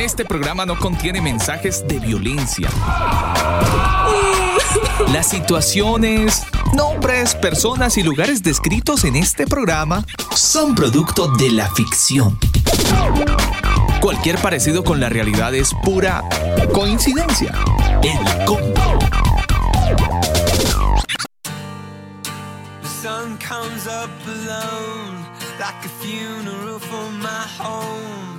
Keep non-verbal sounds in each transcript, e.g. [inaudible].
Este programa no contiene mensajes de violencia. Las situaciones, nombres, personas y lugares descritos en este programa son producto de la ficción. Cualquier parecido con la realidad es pura coincidencia. El combo. Comes up alone, like a funeral for my home,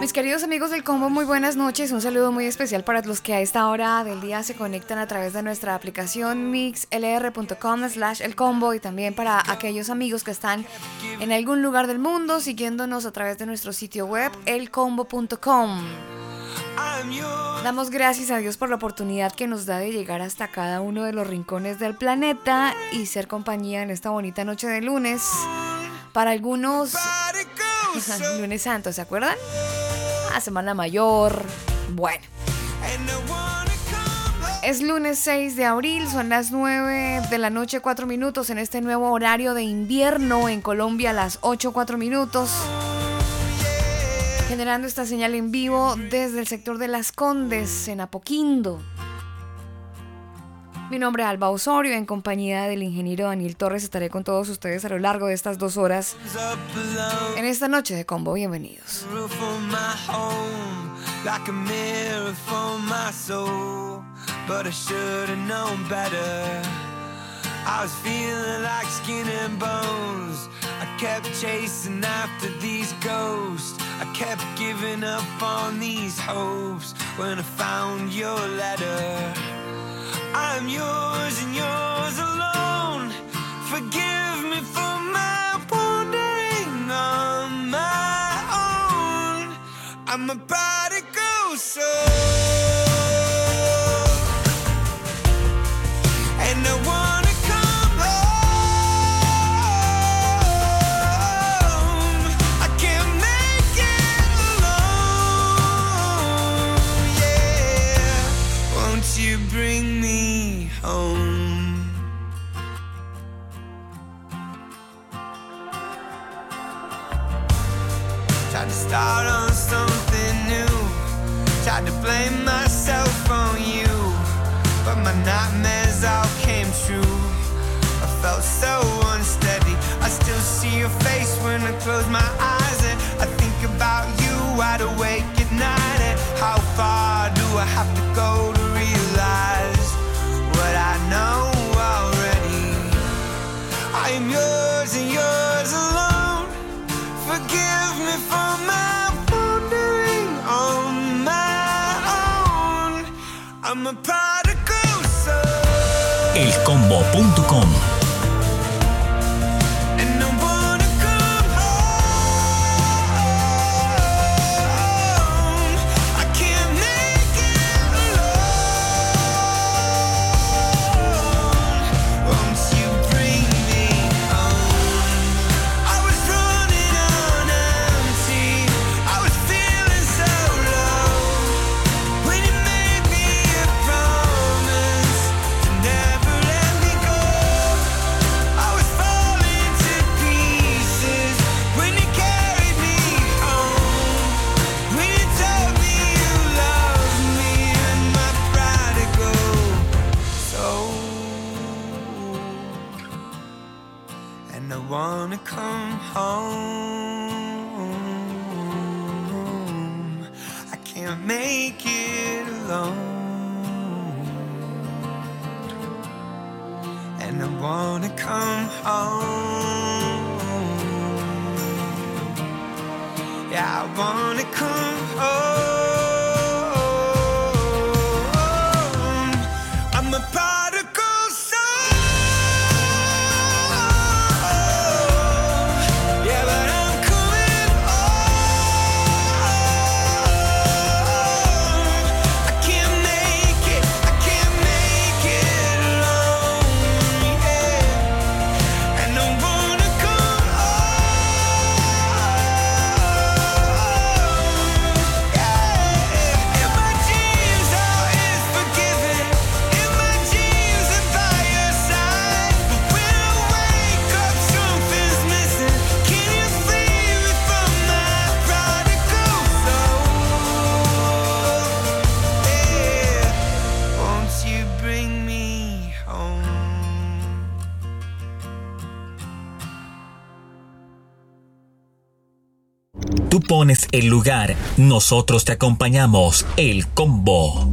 Mis queridos amigos del combo, muy buenas noches. Un saludo muy especial para los que a esta hora del día se conectan a través de nuestra aplicación mixlr.com slash el combo y también para aquellos amigos que están en algún lugar del mundo siguiéndonos a través de nuestro sitio web elcombo.com. Damos gracias a Dios por la oportunidad que nos da de llegar hasta cada uno de los rincones del planeta y ser compañía en esta bonita noche de lunes. Para algunos, [laughs] lunes santo, ¿se acuerdan? Ah, Semana Mayor. Bueno. Es lunes 6 de abril, son las 9 de la noche 4 minutos en este nuevo horario de invierno en Colombia las 8 4 minutos. Generando esta señal en vivo desde el sector de Las Condes en Apoquindo. Mi nombre es Alba Osorio, en compañía del ingeniero Daniel Torres estaré con todos ustedes a lo largo de estas dos horas en esta noche de combo. Bienvenidos. I was feeling like skin and bones. I kept chasing after these ghosts. I kept giving up on these hopes when I found your letter. I'm yours and yours alone. Forgive me for my wandering on my own. I'm a prodigal soul. Start on something new. Tried to blame myself on you. But my nightmares all came true. I felt so unsteady. I still see your face when I close my eyes. And I think about you wide awake Elcombo.com el lugar, nosotros te acompañamos. El combo.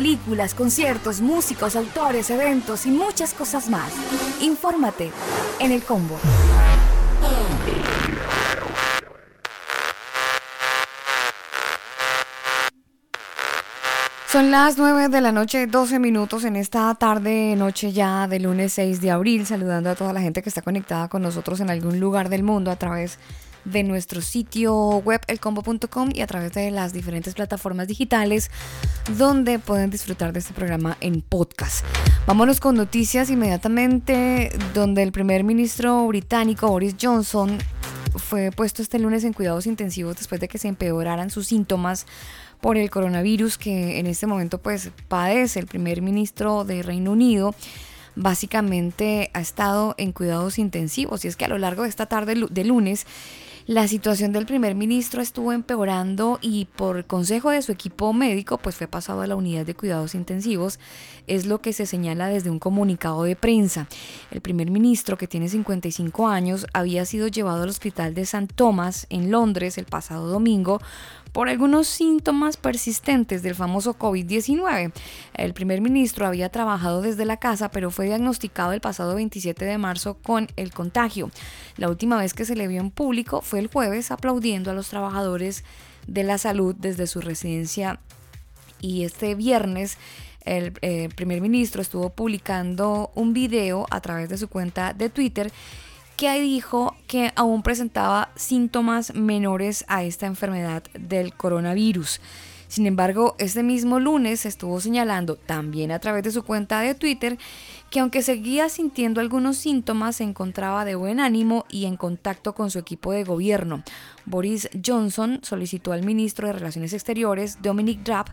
Películas, conciertos, músicos, autores, eventos y muchas cosas más. Infórmate en el combo. Son las 9 de la noche, 12 minutos en esta tarde, noche ya de lunes 6 de abril, saludando a toda la gente que está conectada con nosotros en algún lugar del mundo a través de nuestro sitio web elcombo.com y a través de las diferentes plataformas digitales donde pueden disfrutar de este programa en podcast. Vámonos con noticias inmediatamente donde el primer ministro británico Boris Johnson fue puesto este lunes en cuidados intensivos después de que se empeoraran sus síntomas por el coronavirus que en este momento pues padece el primer ministro de Reino Unido básicamente ha estado en cuidados intensivos y es que a lo largo de esta tarde de lunes la situación del primer ministro estuvo empeorando y por consejo de su equipo médico pues fue pasado a la unidad de cuidados intensivos, es lo que se señala desde un comunicado de prensa. El primer ministro que tiene 55 años había sido llevado al hospital de St. Thomas en Londres el pasado domingo por algunos síntomas persistentes del famoso COVID-19. El primer ministro había trabajado desde la casa, pero fue diagnosticado el pasado 27 de marzo con el contagio. La última vez que se le vio en público fue el jueves aplaudiendo a los trabajadores de la salud desde su residencia y este viernes el eh, primer ministro estuvo publicando un video a través de su cuenta de Twitter que dijo que aún presentaba síntomas menores a esta enfermedad del coronavirus. Sin embargo, este mismo lunes estuvo señalando también a través de su cuenta de Twitter que aunque seguía sintiendo algunos síntomas, se encontraba de buen ánimo y en contacto con su equipo de gobierno. Boris Johnson solicitó al ministro de Relaciones Exteriores, Dominic Raab,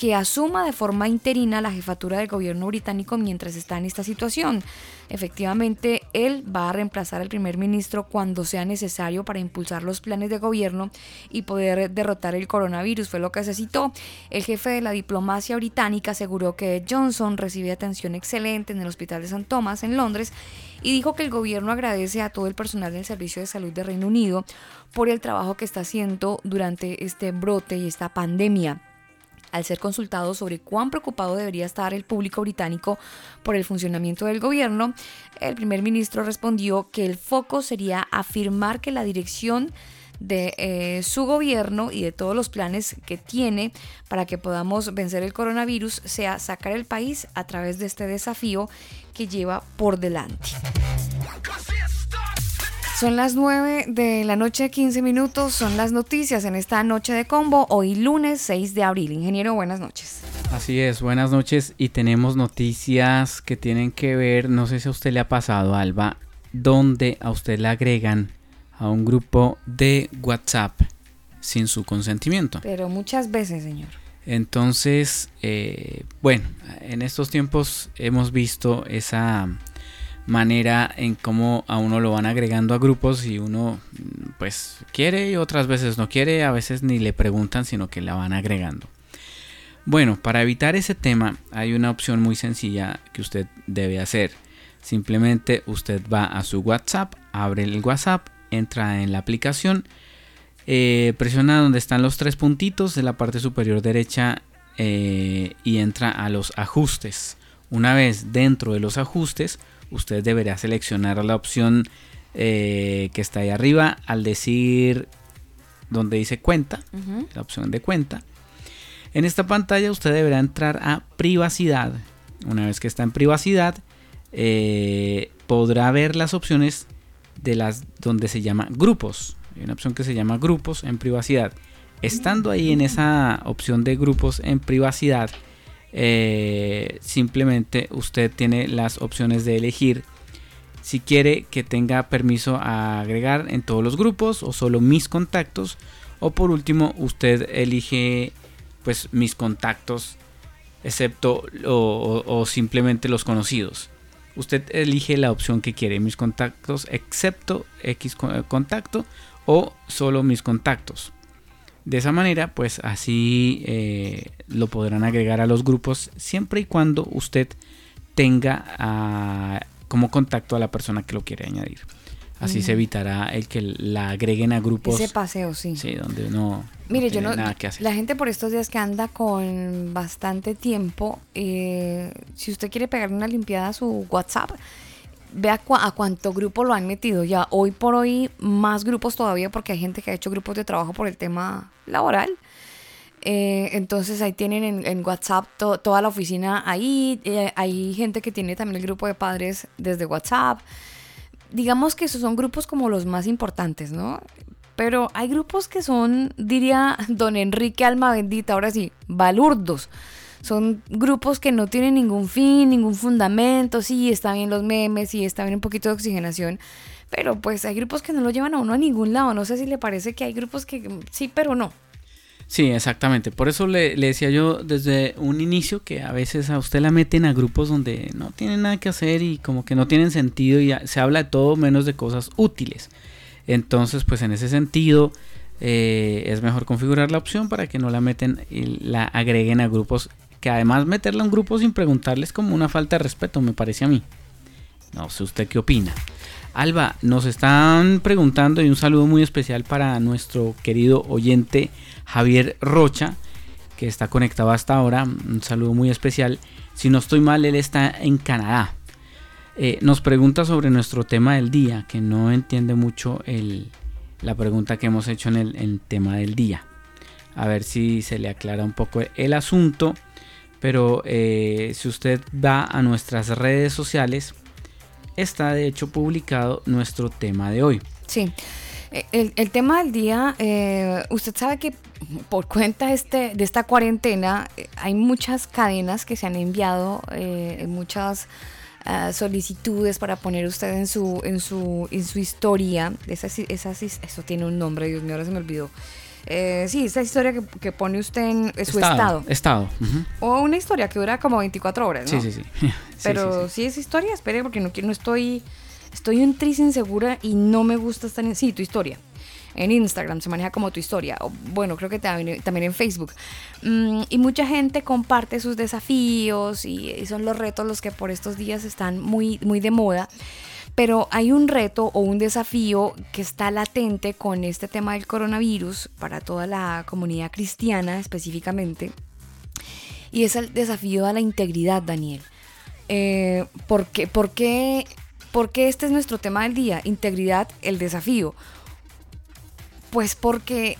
que asuma de forma interina la jefatura del gobierno británico mientras está en esta situación. Efectivamente, él va a reemplazar al primer ministro cuando sea necesario para impulsar los planes de gobierno y poder derrotar el coronavirus, fue lo que se citó. El jefe de la diplomacia británica aseguró que Johnson recibe atención excelente en el Hospital de St. Thomas en Londres y dijo que el gobierno agradece a todo el personal del Servicio de Salud de Reino Unido por el trabajo que está haciendo durante este brote y esta pandemia. Al ser consultado sobre cuán preocupado debería estar el público británico por el funcionamiento del gobierno, el primer ministro respondió que el foco sería afirmar que la dirección de eh, su gobierno y de todos los planes que tiene para que podamos vencer el coronavirus sea sacar el país a través de este desafío que lleva por delante. Son las 9 de la noche, 15 minutos. Son las noticias en esta noche de combo, hoy lunes 6 de abril. Ingeniero, buenas noches. Así es, buenas noches y tenemos noticias que tienen que ver, no sé si a usted le ha pasado, Alba, donde a usted le agregan a un grupo de WhatsApp sin su consentimiento. Pero muchas veces, señor. Entonces, eh, bueno, en estos tiempos hemos visto esa manera en cómo a uno lo van agregando a grupos y uno pues quiere y otras veces no quiere, a veces ni le preguntan sino que la van agregando. Bueno, para evitar ese tema hay una opción muy sencilla que usted debe hacer. Simplemente usted va a su WhatsApp, abre el WhatsApp, entra en la aplicación, eh, presiona donde están los tres puntitos de la parte superior derecha eh, y entra a los ajustes. Una vez dentro de los ajustes, usted deberá seleccionar la opción eh, que está ahí arriba al decir donde dice cuenta, la opción de cuenta. En esta pantalla usted deberá entrar a privacidad. Una vez que está en privacidad, eh, podrá ver las opciones de las donde se llama grupos. Hay una opción que se llama grupos en privacidad. Estando ahí en esa opción de grupos en privacidad, eh, simplemente usted tiene las opciones de elegir si quiere que tenga permiso a agregar en todos los grupos o solo mis contactos o por último usted elige pues mis contactos excepto o, simplemente los conocidos. Usted elige la opción que quiere mis contactos excepto x contacto o solo mis contactos de esa manera, pues así eh, lo podrán agregar a los grupos siempre y cuando usted tenga ah, como contacto a la persona que lo quiere añadir. Así se evitará el que la agreguen a grupos. Ese paseo, sí. Sí, donde no. Mire, yo no. Nada que hacer. La gente por estos días que anda con bastante tiempo, eh, si usted quiere pegar una limpiada a su WhatsApp, vea a cuánto grupo lo han metido. Ya hoy por hoy más grupos todavía porque hay gente que ha hecho grupos de trabajo por el tema laboral. Eh, entonces ahí tienen en, WhatsApp toda la oficina ahí. Eh, hay gente que tiene también el grupo de padres desde WhatsApp. Digamos que esos son grupos como los más importantes, ¿no? Pero hay grupos que son, diría don Enrique Alma Bendita, ahora sí, balurdos son grupos que no tienen ningún fin, ningún fundamento, sí, está bien los memes, sí, está bien un poquito de oxigenación, pero pues hay grupos que no lo llevan a uno a ningún lado, no sé si le parece que hay grupos que sí, pero no. Sí, exactamente. Por eso le, decía yo desde un inicio que a veces a usted la meten a grupos donde no tienen nada que hacer y como que no tienen sentido y se habla de todo menos de cosas útiles. Entonces, pues en ese sentido, eh, es mejor configurar la opción para que no la meten y la agreguen a grupos que además meterla en un grupo sin preguntarles como una falta de respeto, me parece a mí. No sé usted qué opina. Alba, nos están preguntando y un saludo muy especial para nuestro querido oyente Javier Rocha, que está conectado hasta ahora. Un saludo muy especial. Si no estoy mal, él está en Canadá. Eh, nos pregunta sobre nuestro tema del día, que no entiende mucho la pregunta que hemos hecho en el, tema del día. A ver si se le aclara un poco el asunto. Pero eh, si usted va a nuestras redes sociales, está de hecho publicado nuestro tema de hoy. Sí. Eh, el, tema del día, usted sabe que por cuenta este, de esta cuarentena hay muchas cadenas que se han enviado, muchas Ah, solicitudes para poner usted en su, en su, en su historia. Esa, esa, eso tiene un nombre, Dios mío, ahora se me olvidó. Eh, sí, esa historia que, pone usted en, su estado. Estado. O una historia que dura como 24 horas, ¿no? [laughs] Sí, sí, sí. Pero sí, es historia, espere, porque no, no estoy. Estoy un tris insegura y no me gusta estar en. Sí, tu historia en Instagram, se maneja como tu historia, o bueno, creo que también, también en Facebook. Mm, y mucha gente comparte sus desafíos y, son los retos los que por estos días están muy, muy de moda. Pero hay un reto o un desafío que está latente con este tema del coronavirus para toda la comunidad cristiana específicamente. Y es el desafío a la integridad, Daniel. Eh, ¿por, qué, por, qué, ¿Por qué este es nuestro tema del día? Integridad, el desafío. Pues porque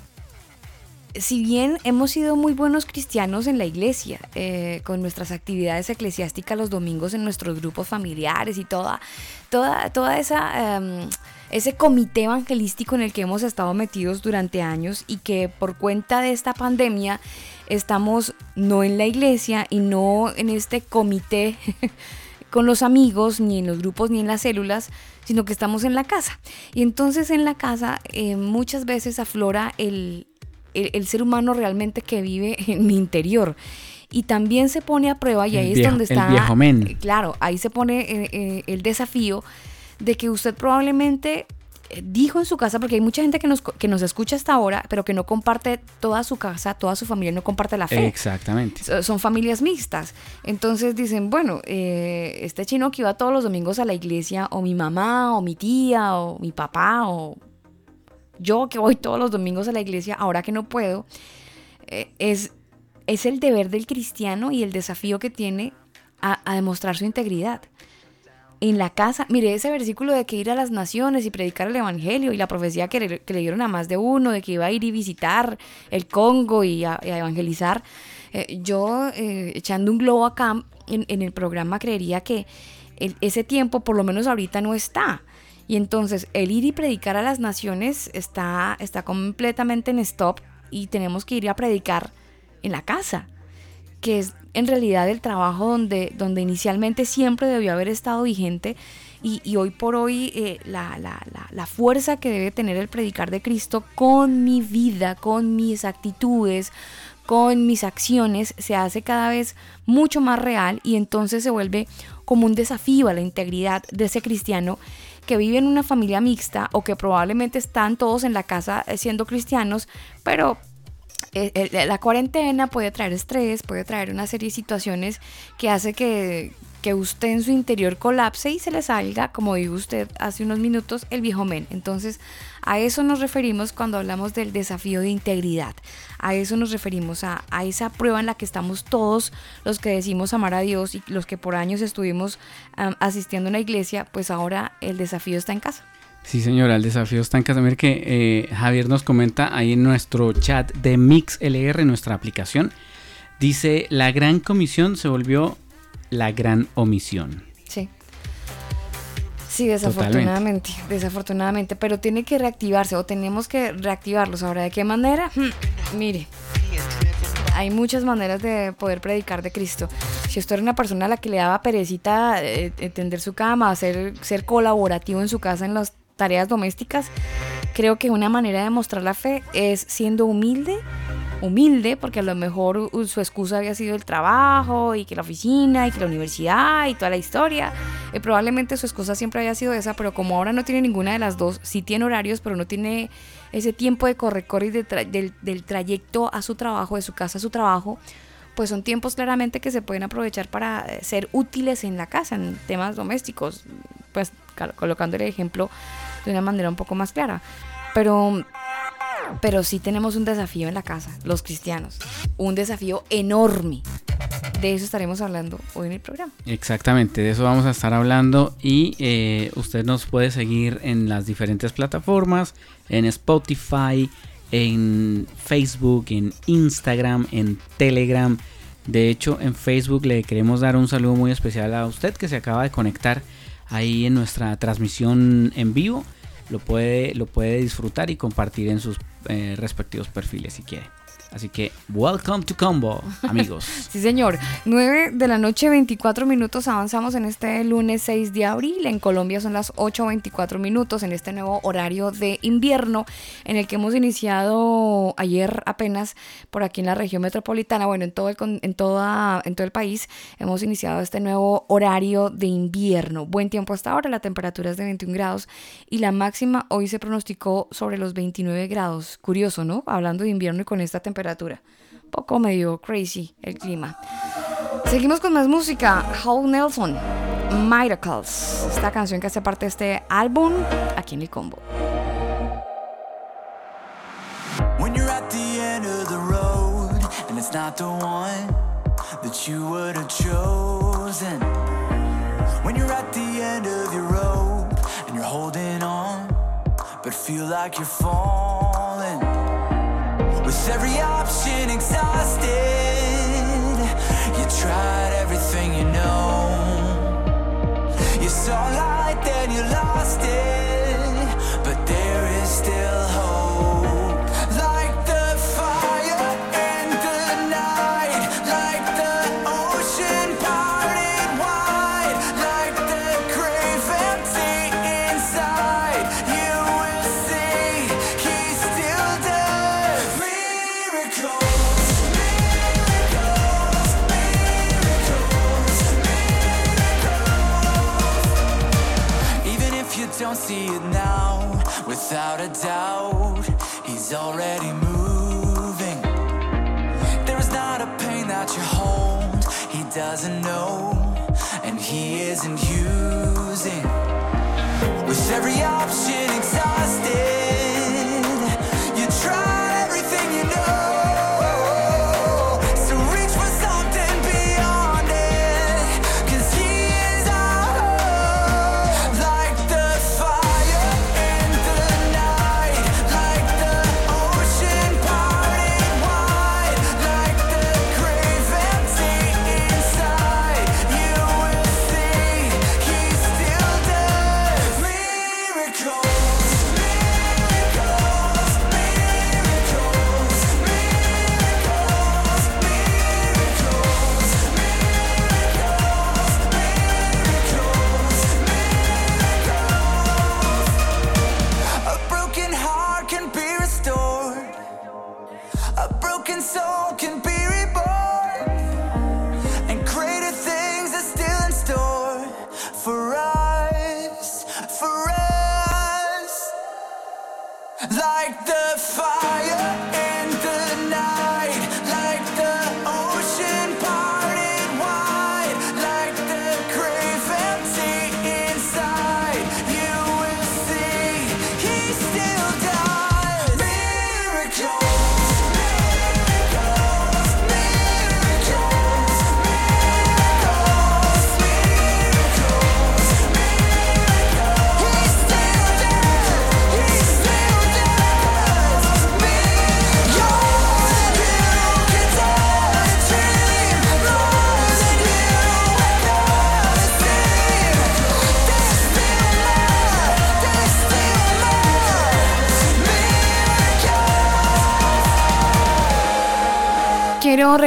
si bien hemos sido muy buenos cristianos en la iglesia, eh, con nuestras actividades eclesiásticas los domingos en nuestros grupos familiares y toda, toda, toda esa... Em, ese comité evangelístico en el que hemos estado metidos durante años y que por cuenta de esta pandemia estamos no en la iglesia y no en este comité [laughs] con los amigos, ni en los grupos, ni en las células, sino que estamos en la casa. Y entonces en la casa eh, muchas veces aflora el, ser humano realmente que vive [laughs] en mi interior. Y también se pone a prueba, y ahí es donde está... El viejo men. Claro, ahí se pone eh, eh, el desafío de que usted probablemente dijo en su casa, porque hay mucha gente que nos, que nos escucha hasta ahora, pero que no comparte toda su casa, toda su familia, no comparte la fe. Exactamente. Son familias mixtas. Entonces dicen, bueno, eh, este chino que iba todos los domingos a la iglesia, o mi mamá, o mi tía, o mi papá, o yo que voy todos los domingos a la iglesia, ahora que no puedo, eh, es, es el deber del cristiano y el desafío que tiene a demostrar su integridad en la casa, mire ese versículo de que ir a las naciones y predicar el evangelio y la profecía que le, dieron a más de uno, de que iba a ir y visitar el Congo y a, evangelizar. Eh, yo, eh, echando un globo acá en, el programa, creería que ese tiempo, por lo menos ahorita, no está. Y entonces el ir y predicar a las naciones está, está completamente en stop y tenemos que ir a predicar en la casa, que es en realidad el trabajo donde, donde inicialmente siempre debió haber estado vigente y, hoy por hoy eh, la, la, fuerza que debe tener el predicar de Cristo con mi vida, con mis actitudes, con mis acciones, se hace cada vez mucho más real y entonces se vuelve como un desafío a la integridad de ese cristiano que vive en una familia mixta o que probablemente están todos en la casa siendo cristianos, pero eh, eh, la cuarentena puede traer estrés, puede traer una serie de situaciones que hace que, que usted en su interior colapse y se le salga, como dijo usted hace unos minutos, el viejo men. Entonces, a eso nos referimos cuando hablamos del desafío de integridad. A eso nos referimos, a, a, esa prueba en la que estamos todos los que decimos amar a Dios y los que por años estuvimos asistiendo a una iglesia, pues ahora el desafío está en casa. Sí, señora, el desafío está en casa. Mira que eh, Javier nos comenta ahí en nuestro chat de MixLR, nuestra aplicación. Dice, la gran comisión se volvió la gran omisión. Sí. Desafortunadamente, desafortunadamente, pero tiene que reactivarse o tenemos que reactivarlos. Ahora, ¿de qué manera? Hmm, mire, hay muchas maneras de poder predicar de Cristo. Si usted era una persona a la que le daba perecita eh, tender su cama, ser, ser colaborativo en su casa en los tareas domésticas, creo que una manera de mostrar la fe es siendo humilde, humilde, porque a lo mejor su excusa había sido el trabajo y que la oficina y que la universidad y toda la historia. Y probablemente su excusa siempre había sido esa, pero como ahora no tiene ninguna de las dos, sí tiene horarios, pero no tiene ese tiempo de correr y del, trayecto a su trabajo, de su casa a su trabajo, pues son tiempos claramente que se pueden aprovechar para ser útiles en la casa, en temas domésticos, pues colocando el ejemplo de una manera un poco más clara. Pero, pero sí tenemos un desafío en la casa, los cristianos. Un desafío enorme. De eso estaremos hablando hoy en el programa. Exactamente, de eso vamos a estar hablando y eh, usted nos puede seguir en las diferentes plataformas, en Spotify, en Facebook, en Instagram, en Telegram. De hecho, en Facebook le queremos dar un saludo muy especial a usted que se acaba de conectar ahí en nuestra transmisión en vivo. Lo puede, lo puede disfrutar y compartir en sus eh, respectivos perfiles si quiere. Así que, welcome to Combo, amigos. [laughs] sí, señor. 9 de la noche, 24 minutos. Avanzamos en este lunes 6 de abril. En Colombia son las 8.24 minutos en este nuevo horario de invierno en el que hemos iniciado ayer apenas por aquí en la región metropolitana. Bueno, en todo el, en toda, en todo el país hemos iniciado este nuevo horario de invierno. Buen tiempo hasta ahora. La temperatura es de 21 grados y la máxima hoy se pronosticó sobre los 29 grados. Curioso, ¿no? Hablando de invierno y con esta temperatura temperatura. Poco medio crazy el clima. Seguimos con más música. Hall Nelson, Miracles. Esta canción que hace parte de este álbum aquí en el combo. When you're at the end of the road and it's not the one that you would have chosen. When you're at the end of your rope and you're holding on, but feel like you're falling. Every option exhausted, you tried everything you know. You saw light, then you lost it, don't see it now, without a doubt, he's already moving. There's not a pain that you hold, he doesn't know, and he isn't using. With every option exhausted,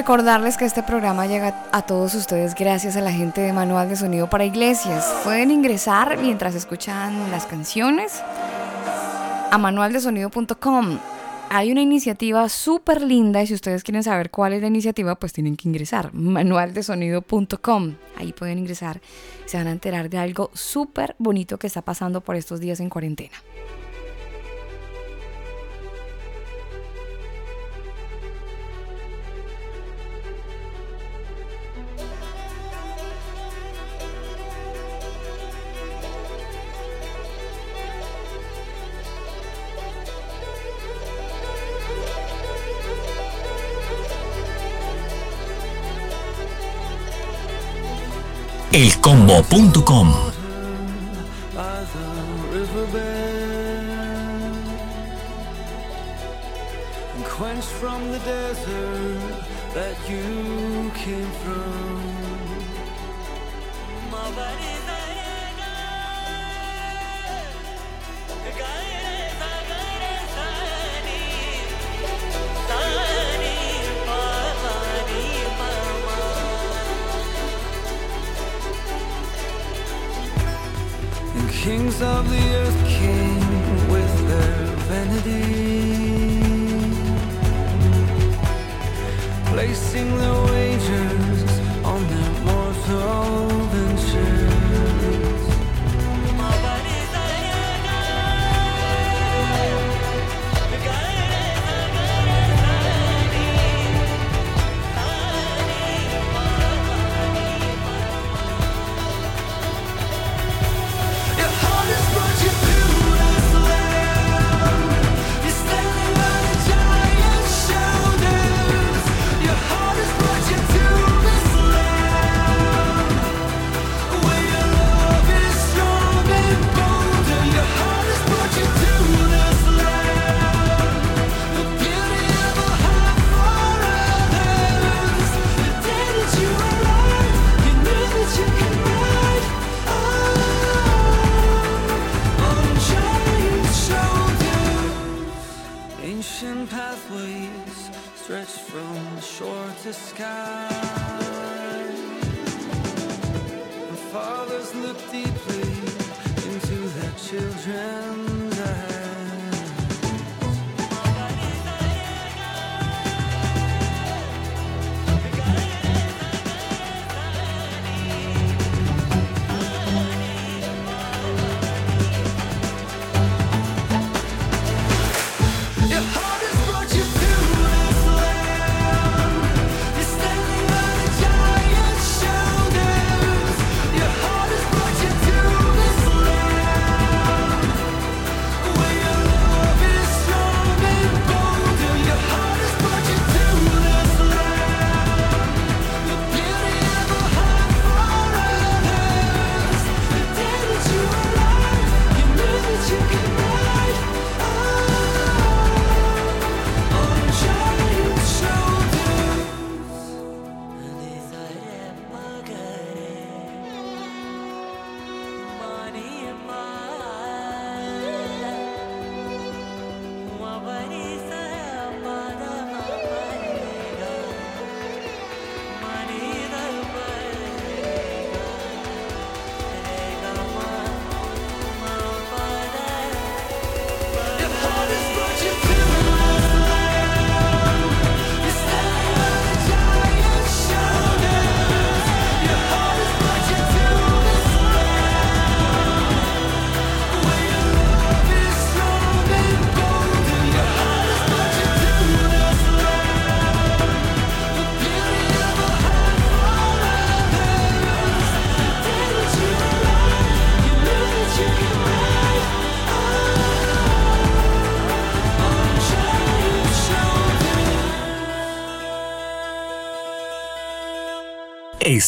recordarles que este programa llega a todos ustedes gracias a la gente de Manual de Sonido para Iglesias. Pueden ingresar mientras escuchan las canciones a manualdesonido.com. Hay una iniciativa súper linda y si ustedes quieren saber cuál es la iniciativa, pues tienen que ingresar. Manualdesonido.com. Ahí pueden ingresar y se van a enterar de algo súper bonito que está pasando por estos días en cuarentena. elcombo.com. kings of the earth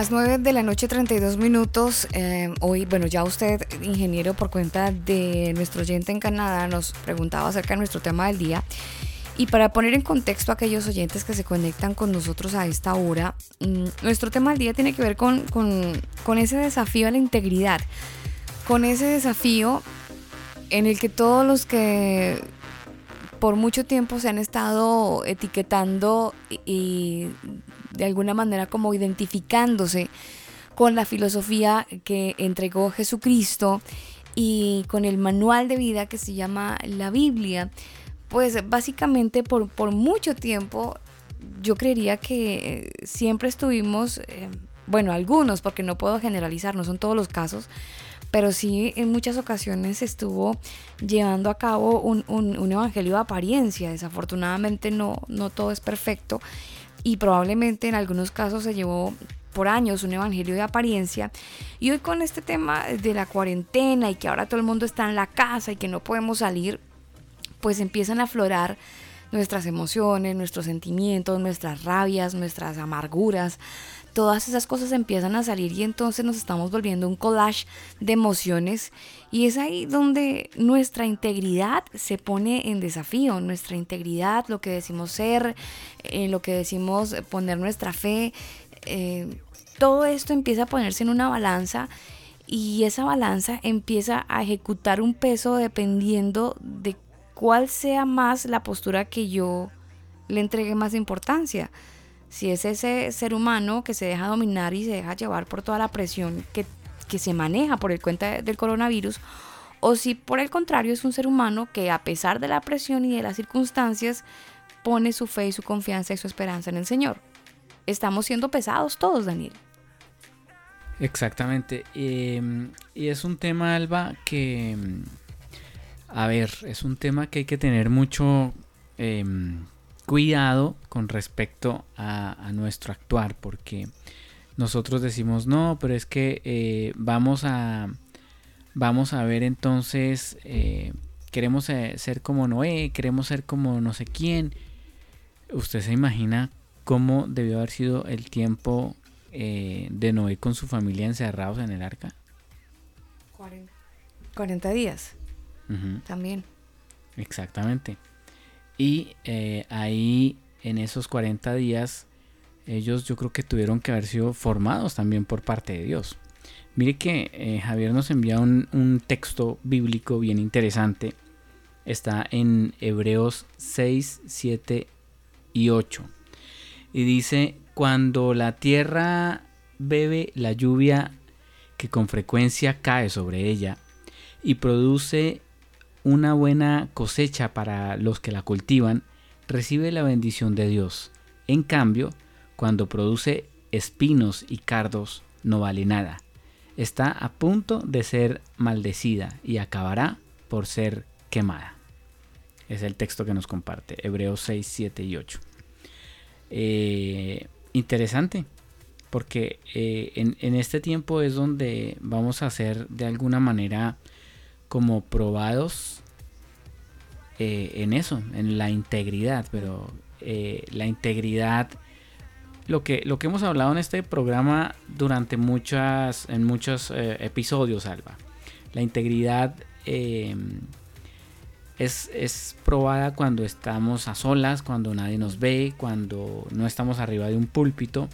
Las 9 de la noche 32 minutos, eh, hoy, bueno, ya usted, ingeniero, por cuenta de nuestro oyente en Canadá, nos preguntaba acerca de nuestro tema del día. Y para poner en contexto a aquellos oyentes que se conectan con nosotros a esta hora, mm, nuestro tema del día tiene que ver con, con, con ese desafío a la integridad, con ese desafío en el que todos los que por mucho tiempo se han estado etiquetando y, de alguna manera como identificándose con la filosofía que entregó Jesucristo y con el manual de vida que se llama la Biblia, pues básicamente por, por mucho tiempo yo creería que eh, siempre estuvimos, eh, bueno, algunos, porque no puedo generalizar, no son todos los casos, pero sí en muchas ocasiones estuvo llevando a cabo un, un, evangelio de apariencia. Desafortunadamente no, no todo es perfecto y probablemente en algunos casos se llevó por años un evangelio de apariencia y hoy con este tema de la cuarentena y que ahora todo el mundo está en la casa y que no podemos salir, pues empiezan a aflorar nuestras emociones, nuestros sentimientos, nuestras rabias, nuestras amarguras, todas esas cosas empiezan a salir y entonces nos estamos volviendo un collage de emociones y es ahí donde nuestra integridad se pone en desafío, nuestra integridad, lo que decimos ser, eh, lo que decimos poner nuestra fe, eh, todo esto empieza a ponerse en una balanza y esa balanza empieza a ejecutar un peso dependiendo de cuál sea más la postura que yo le entregue más importancia si es ese ser humano que se deja dominar y se deja llevar por toda la presión que, se maneja por el cuenta del coronavirus, o si por el contrario es un ser humano que a pesar de la presión y de las circunstancias pone su fe y su confianza y su esperanza en el Señor. Estamos siendo pesados todos, Daniel. Exactamente. Em, y es un tema, Alba, que, a ver, es un tema que hay que tener mucho em, cuidado con respecto a, nuestro actuar, porque nosotros decimos, no, pero es que eh, vamos a vamos a ver entonces, eh, queremos eh, ser como Noé, queremos ser como no sé quién. ¿Usted se imagina cómo debió haber sido el tiempo de Noé con su familia encerrados en el arca? 40, días. También. Exactamente. Y eh, ahí en esos 40 días ellos yo creo que tuvieron que haber sido formados también por parte de Dios. Mire que eh, Javier nos envía un, texto bíblico bien interesante. Está en Hebreos 6, 7 y 8. Y dice, cuando la tierra bebe la lluvia que con frecuencia cae sobre ella y produce una buena cosecha para los que la cultivan, recibe la bendición de Dios. En cambio, cuando produce espinos y cardos, no vale nada. Está a punto de ser maldecida y acabará por ser quemada. Es el texto que nos comparte, Hebreos 6, 7 y 8. Eh, interesante, porque eh, en, en, este tiempo es donde vamos a ser de alguna manera como probados eh, en eso, en la integridad, pero eh, la integridad, lo que, lo que hemos hablado en este programa durante muchas, en muchos eh, episodios, Alba, la integridad em, es, es probada cuando estamos a solas, cuando nadie nos ve, cuando no estamos arriba de un púlpito,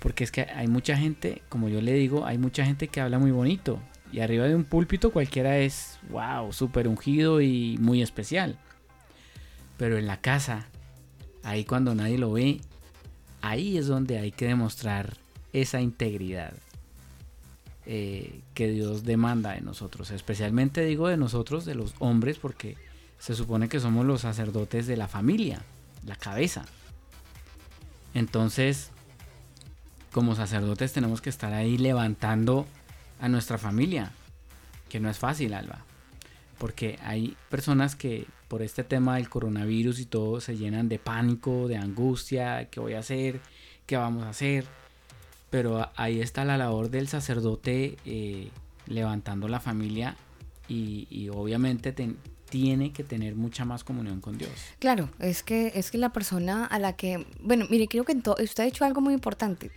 porque es que hay mucha gente, como yo le digo, hay mucha gente que habla muy bonito, y arriba de un púlpito cualquiera es, wow, súper ungido y muy especial. Pero en la casa, ahí cuando nadie lo ve, ahí es donde hay que demostrar esa integridad eh, que Dios demanda de nosotros. Especialmente digo de nosotros, de los hombres, porque se supone que somos los sacerdotes de la familia, la cabeza. Entonces, como sacerdotes tenemos que estar ahí levantando a nuestra familia, que no es fácil, Alba, porque hay personas que por este tema del coronavirus y todo se llenan de pánico, de angustia, qué voy a hacer, qué vamos a hacer, pero ahí está la labor del sacerdote eh, levantando la familia y, obviamente tiene que tener mucha más comunión con Dios. Claro, es que es que la persona a la que, bueno, mire, creo que usted ha dicho algo muy importante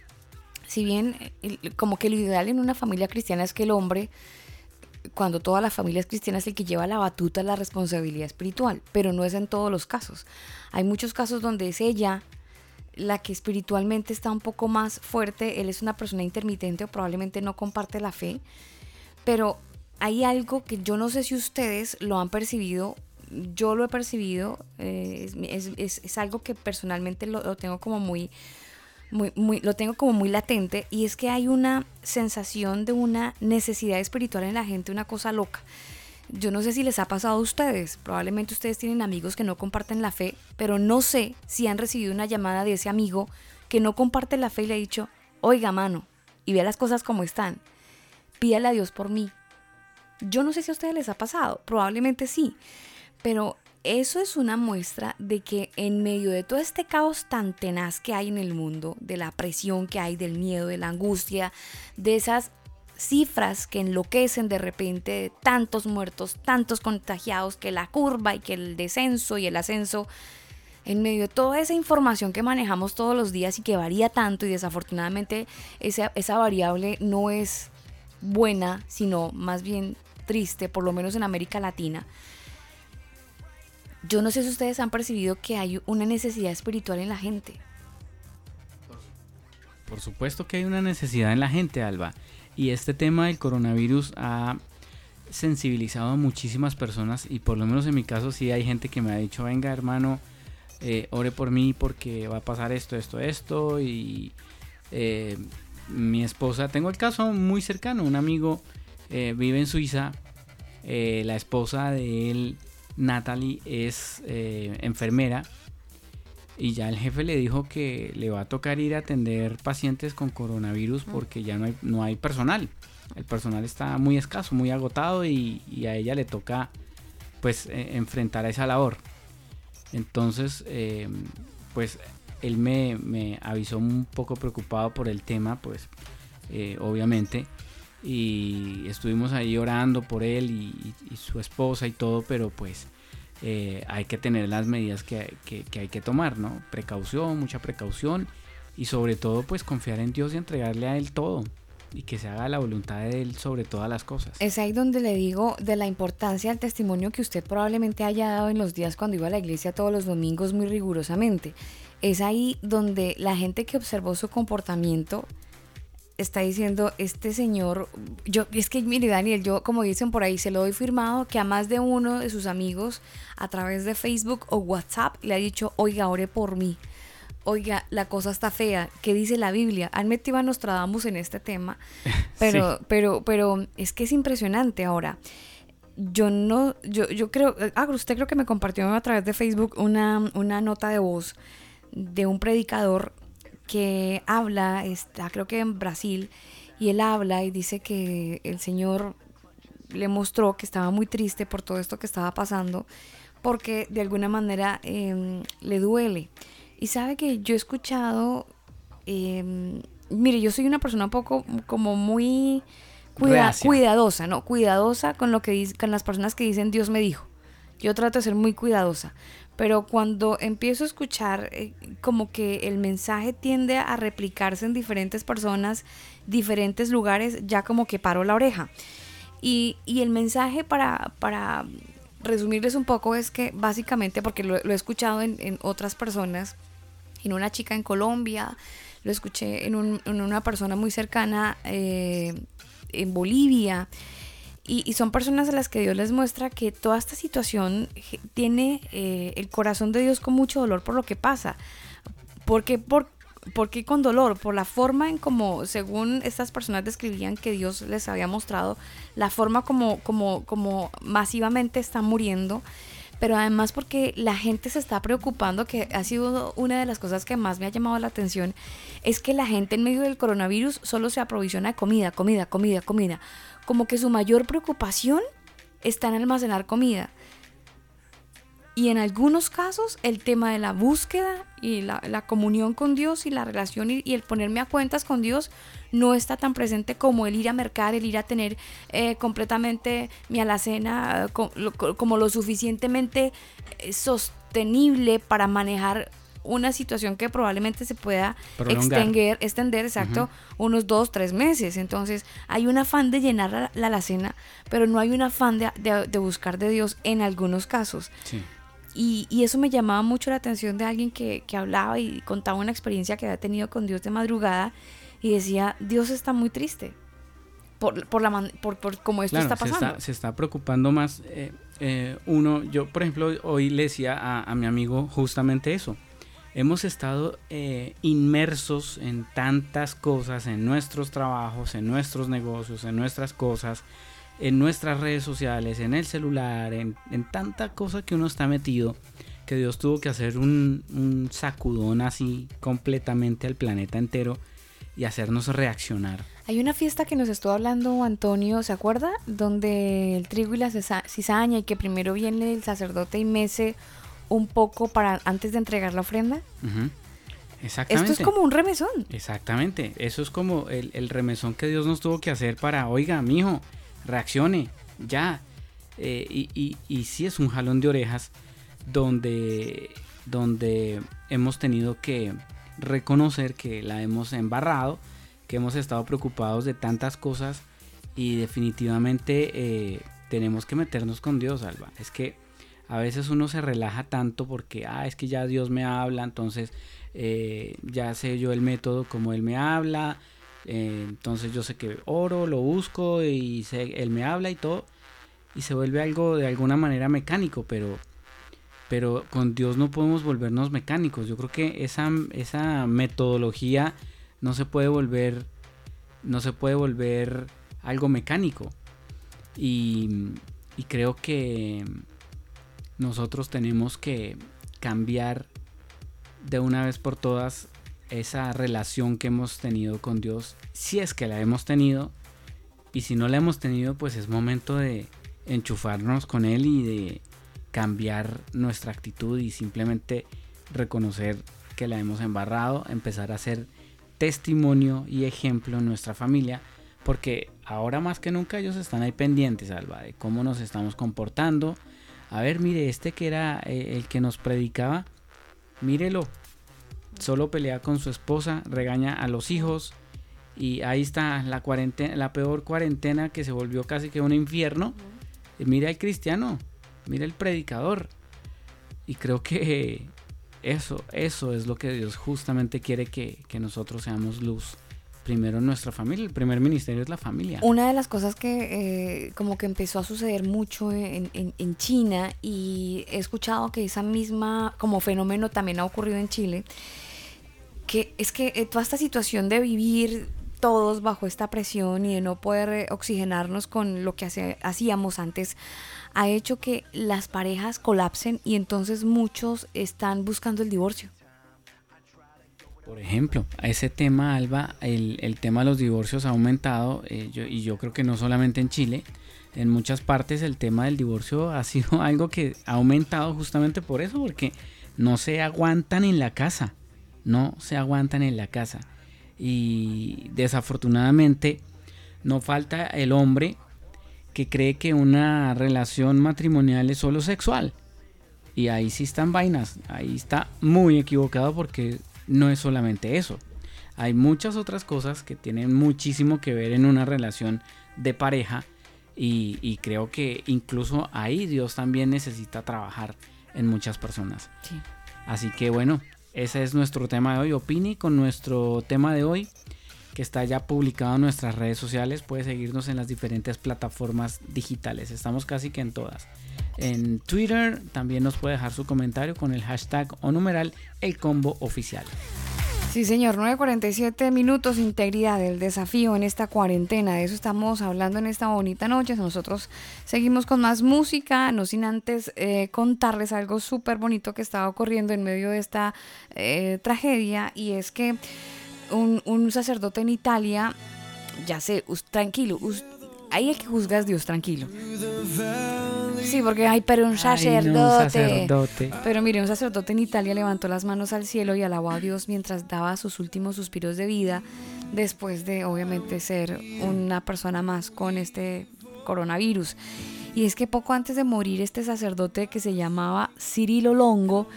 si bien como que lo ideal en una familia cristiana es que el hombre, cuando toda la familia es cristiana, es el que lleva la batuta la responsabilidad espiritual, pero no es en todos los casos. Hay muchos casos donde es ella la que espiritualmente está un poco más fuerte, él es una persona intermitente o probablemente no comparte la fe, pero hay algo que yo no sé si ustedes lo han percibido, yo lo he percibido, eh, es, algo que personalmente lo tengo como muy muy, lo tengo como muy latente y es que hay una sensación de una necesidad espiritual en la gente, una cosa loca. Yo no sé si les ha pasado a ustedes, probablemente ustedes tienen amigos que no comparten la fe, pero no sé si han recibido una llamada de ese amigo que no comparte la fe y le ha dicho, oiga mano, y vea las cosas como están, pídale a Dios por mí. Yo no sé si a ustedes les ha pasado, probablemente sí, pero eso es una muestra de que en medio de todo este caos tan tenaz que hay en el mundo, de la presión que hay, del miedo, de la angustia, de esas cifras que enloquecen de repente, de tantos muertos, tantos contagiados, que la curva y que el descenso y el ascenso, en medio de toda esa información que manejamos todos los días y que varía tanto y desafortunadamente esa, esa variable no es buena, sino más bien triste, por lo menos en América Latina yo no sé si ustedes han percibido que hay una necesidad espiritual en la gente. Por supuesto que hay una necesidad en la gente, Alba. Y este tema del coronavirus ha sensibilizado a muchísimas personas y por lo menos en mi caso sí hay gente que me ha dicho, venga hermano, eh, ore por mí porque va a pasar esto, esto, esto. Y eh, mi esposa, tengo el caso muy cercano, un amigo eh, vive en Suiza, la esposa de él Natalie es eh, enfermera y ya el jefe le dijo que le va a tocar ir a atender pacientes con coronavirus porque ya no hay, no hay personal. El personal está muy escaso, muy agotado y, a ella le toca pues e, enfrentar esa labor. Entonces, eh, pues él me, avisó un poco preocupado por el tema, pues eh, obviamente y estuvimos ahí orando por él y, su esposa y todo, pero pues eh, hay que tener las medidas que, hay que tomar, ¿no? Precaución, mucha precaución y sobre todo pues confiar en Dios y entregarle a Él todo y que se haga la voluntad de Él sobre todas las cosas. Es ahí donde le digo de la importancia del testimonio que usted probablemente haya dado en los días cuando iba a la iglesia todos los domingos muy rigurosamente. Es ahí donde la gente que observó su comportamiento está diciendo este señor, yo es que mire Daniel, yo como dicen por ahí, se lo doy firmado que a más de uno de sus amigos a través de Facebook o WhatsApp le ha dicho, oiga, ore por mí. Oiga, la cosa está fea. ¿Qué dice la Biblia? Han metido a Nostradamus en este tema, [laughs] pero, pero, pero es que es impresionante ahora. Yo no, yo, yo creo, ah, usted creo que me compartió a través de Facebook una, una nota de voz de un predicador que habla, está creo que en Brasil, y él habla y dice que el Señor le mostró que estaba muy triste por todo esto que estaba pasando, porque de alguna manera em, le duele. Y sabe que yo he escuchado, em, mire, yo soy una persona un poco como muy cuidadosa, ¿no? Cuidadosa con lo que con las personas que dicen Dios me dijo. Yo trato de ser muy cuidadosa pero cuando empiezo a escuchar eh, como que el mensaje tiende a replicarse en diferentes personas, diferentes lugares, ya como que paro la oreja. Y, el mensaje para, para resumirles un poco es que básicamente, porque lo, he escuchado en, otras personas, en una chica en Colombia, lo escuché en, una persona muy cercana eh, en Bolivia, y, son personas a las que Dios les muestra que toda esta situación tiene eh, el corazón de Dios con mucho dolor por lo que pasa. ¿Por qué, por, con dolor? Por la forma en como, según estas personas describían que Dios les había mostrado, la forma como, como, como masivamente están muriendo pero además porque la gente se está preocupando, que ha sido una de las cosas que más me ha llamado la atención, es que la gente en medio del coronavirus solo se aprovisiona de comida, comida, comida, comida como que su mayor preocupación está en almacenar comida. Y en algunos casos el tema de la búsqueda y la, comunión con Dios y la relación y, el ponerme a cuentas con Dios no está tan presente como el ir a mercar, el ir a tener eh, completamente mi alacena como lo suficientemente eh, sostenible para manejar una situación que probablemente se pueda extender, extender exacto, unos dos, tres meses. Entonces hay un afán de llenar la, alacena, pero no hay un afán de, buscar de Dios en algunos casos. Y, eso me llamaba mucho la atención de alguien que, hablaba y contaba una experiencia que había tenido con Dios de madrugada y decía, Dios está muy triste por, por, la, por, por cómo esto está pasando. Se está, preocupando más. Eh, eh, uno, yo por ejemplo hoy le decía a, a mi amigo justamente eso hemos estado eh, inmersos en tantas cosas, en nuestros trabajos, en nuestros negocios, en nuestras cosas, en nuestras redes sociales, en el celular, en, en tanta cosa que uno está metido, que Dios tuvo que hacer un, un sacudón así completamente al planeta entero y hacernos reaccionar. Hay una fiesta que nos estuvo hablando Antonio, ¿se acuerda? Donde el trigo y la cizaña y que primero viene el sacerdote y mece un poco para antes de entregar la ofrenda. Exactamente. Esto es como un remesón. Exactamente, eso es como el, el remesón que Dios nos tuvo que hacer para, oiga, mijo, reaccione, ya. Eh, y, y, y sí es un jalón de orejas donde, donde hemos tenido que reconocer que la hemos embarrado, que hemos estado preocupados de tantas cosas y definitivamente eh, tenemos que meternos con Dios, Alba. Es que a veces uno se relaja tanto porque, ah, es que ya Dios me habla, entonces eh, ya sé yo el método como Él me habla, eh, entonces yo sé que oro, lo busco y sé, Él me habla y todo, y se vuelve algo de alguna manera mecánico, pero, pero con Dios no podemos volvernos mecánicos. Yo creo que esa, esa metodología no se puede volver, no se puede volver algo mecánico. Y, y creo que nosotros tenemos que cambiar de una vez por todas esa relación que hemos tenido con Dios, si es que la hemos tenido, y si no la hemos tenido, pues es momento de enchufarnos con Él y de cambiar nuestra actitud y simplemente reconocer que la hemos embarrado, empezar a ser testimonio y ejemplo en nuestra familia, porque ahora más que nunca ellos están ahí pendientes, Alba, de cómo nos estamos comportando. A ver, mire, este que era eh, el que nos predicaba, mírelo, solo pelea con su esposa, regaña a los hijos y ahí está la cuarentena, la peor cuarentena que se volvió casi que un infierno. Y mira el cristiano, mira el predicador. Y creo que eso, eso es lo que Dios justamente quiere que, que nosotros seamos luz. Primero nuestra familia, el primer ministerio es la familia. Una de las cosas que eh, como que empezó a suceder mucho en China y he escuchado que esa misma como fenómeno también ha ocurrido en Chile, que es que eh, toda esta situación de vivir todos bajo esta presión y de no poder eh, oxigenarnos con lo que hace- hacíamos antes ha hecho que las parejas colapsen y entonces muchos están buscando el divorcio. Por ejemplo, a ese tema, Alba, el, tema de los divorcios ha aumentado eh, yo- y yo creo que no solamente en Chile, en muchas partes el tema del divorcio ha sido [laughs] algo que ha aumentado justamente por eso, porque no se aguantan en la casa, no se aguantan en la casa. Y desafortunadamente no falta el hombre que cree que una relación matrimonial es solo sexual. Y ahí sí están vainas, ahí está muy equivocado porque no es solamente eso. Hay muchas otras cosas que tienen muchísimo que ver en una relación de pareja y, y creo que incluso ahí Dios también necesita trabajar en muchas personas. Sí. Así que bueno, ese es nuestro tema de hoy. Opine con nuestro tema de hoy que está ya publicado en nuestras redes sociales. Puede seguirnos en las diferentes plataformas digitales. Estamos casi que en todas. En Twitter también nos puede dejar su comentario con el hashtag o numeral el combo oficial. Sí, señor, 9.47 minutos, integridad del desafío en esta cuarentena. De eso estamos hablando en esta bonita noche. Nosotros seguimos con más música, no sin antes eh, contarles algo súper bonito que estaba ocurriendo en medio de esta eh, tragedia. Y es que un, un sacerdote en Italia, ya sé, us- tranquilo, us- ahí el que juzga es Dios, tranquilo. Sí, porque hay, pero un Ay, no, sacerdote. Pero mire, un sacerdote en Italia levantó las manos al cielo y alabó a Dios mientras daba sus últimos suspiros de vida, después de obviamente ser una persona más con este coronavirus. Y es que poco antes de morir este sacerdote que se llamaba Cirilo Longo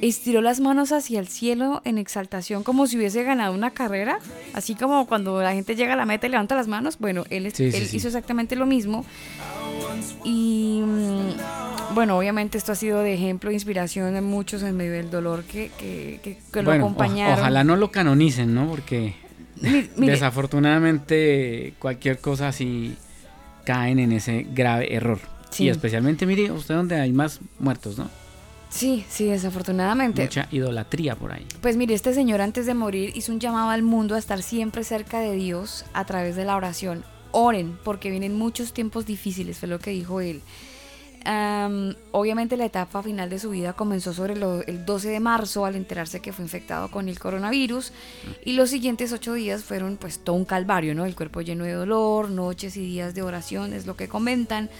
estiró las manos hacia el cielo en exaltación como si hubiese ganado una carrera, así como cuando la gente llega a la meta y levanta las manos. Bueno, él, Sí, él sí. hizo exactamente lo mismo. Y mm, bueno, obviamente esto ha sido de ejemplo, de inspiración en muchos en medio del dolor que, que, que- que lo o- acompañaron. ojalá no lo canonicen, ¿no? Porque mire, desafortunadamente cualquier cosa así caen en ese grave error. Sí. Y especialmente, mire, usted donde hay más muertos, ¿no? sí, sí, desafortunadamente. Mucha idolatría por ahí. Pues mire, este señor antes de morir hizo un llamado al mundo a estar siempre cerca de Dios a través de la oración. oren porque vienen muchos tiempos difíciles, fue lo que dijo él. Am, obviamente la etapa final de su vida comenzó sobre el 12 de marzo al enterarse que fue infectado con el coronavirus y los siguientes ocho días fueron pues todo un calvario, ¿no? El cuerpo lleno de dolor, noches y días de oración es lo que comentan,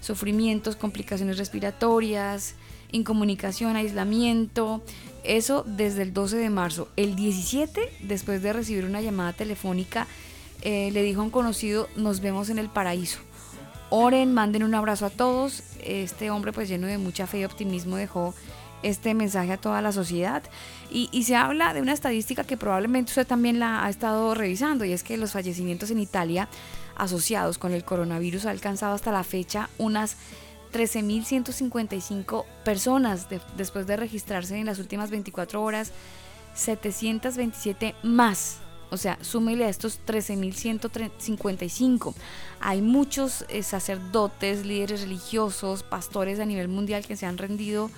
sufrimientos, complicaciones respiratorias, incomunicación, aislamiento, eso desde el 12 de marzo. El 17, después de recibir una llamada telefónica, eh, le dijo a un conocido, nos vemos en el paraíso. Oren, manden un abrazo a todos. Este hombre pues lleno de mucha fe y optimismo dejó este mensaje a toda la sociedad. Y, se habla de una estadística que probablemente usted también la ha estado revisando y es que los fallecimientos en Italia asociados con el coronavirus ha alcanzado hasta la fecha unas 13.155 personas de- después de registrarse en las últimas 24 horas 727 más. O sea, súmele a estos 13.155. Hay muchos eh, sacerdotes, líderes religiosos, pastores a nivel mundial que se han rendido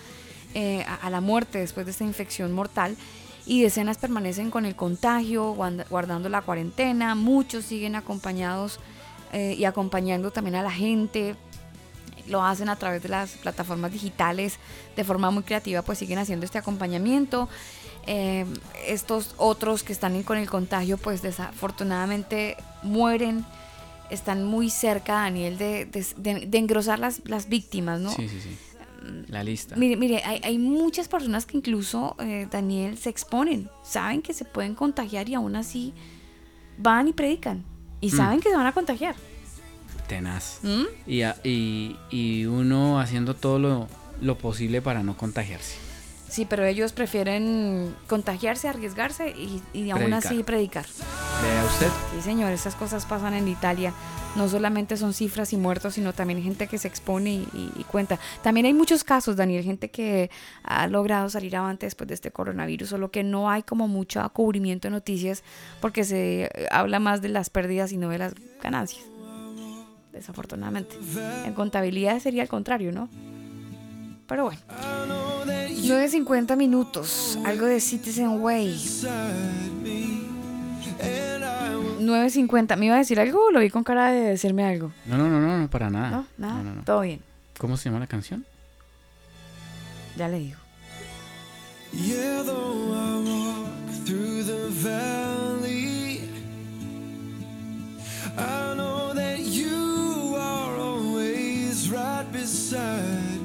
eh, a, la muerte después de esta infección mortal y decenas permanecen con el contagio, guarda- guardando la cuarentena. Muchos siguen acompañados eh, y acompañando también a la gente lo hacen a través de las plataformas digitales de forma muy creativa, pues siguen haciendo este acompañamiento. Eh, estos otros que están con el contagio, pues desafortunadamente mueren, están muy cerca, Daniel, de, de, de- de engrosar las, las víctimas, ¿no? Sí, sí, sí. La lista. Mire, mire, hay, hay muchas personas que incluso, eh, Daniel, se exponen, saben que se pueden contagiar y aún así van y predican. Y Mm. saben que se van a contagiar. Tenaz. ¿Mm? Y, y, y uno haciendo todo lo, lo posible para no contagiarse. Sí, pero ellos prefieren contagiarse, arriesgarse y, y aún Predicar. así predicar. Vea usted. Sí, señor, esas cosas pasan en Italia. No solamente son cifras y muertos, sino también gente que se expone y, y- y cuenta. También hay muchos casos, Daniel, gente que ha logrado salir avante después de este coronavirus, solo que no hay como mucho cubrimiento de noticias porque se eh, habla más de las pérdidas y no de las ganancias. Desafortunadamente. En contabilidad sería el contrario, ¿no? Pero bueno. 9.50 minutos. Algo de Citizen Way. 9.50. ¿Me iba a decir algo o lo vi con cara de decirme algo? No, no, no, no, no, para nada. ¿No? Nada. No, no, no. Todo bien. ¿Cómo se llama la canción? Ya le digo. Yeah, though I walk through the valley, I know that you are always right beside me,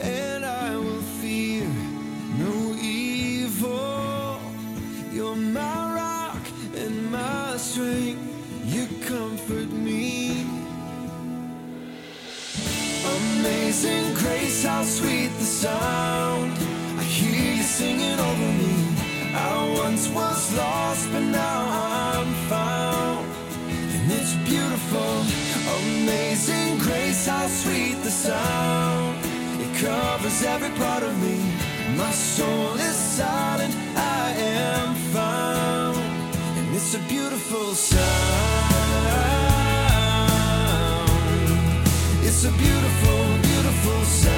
and I will fear no evil. You're my rock and my strength, you comfort me. Amazing grace, how sweet the sound. I hear you singing over me. I once was lost, but now I'm found. And it's beautiful. Amazing grace, how sweet the sound. Covers every part of me. My soul is silent, I am found. And it's a beautiful sound. It's a beautiful, beautiful sound.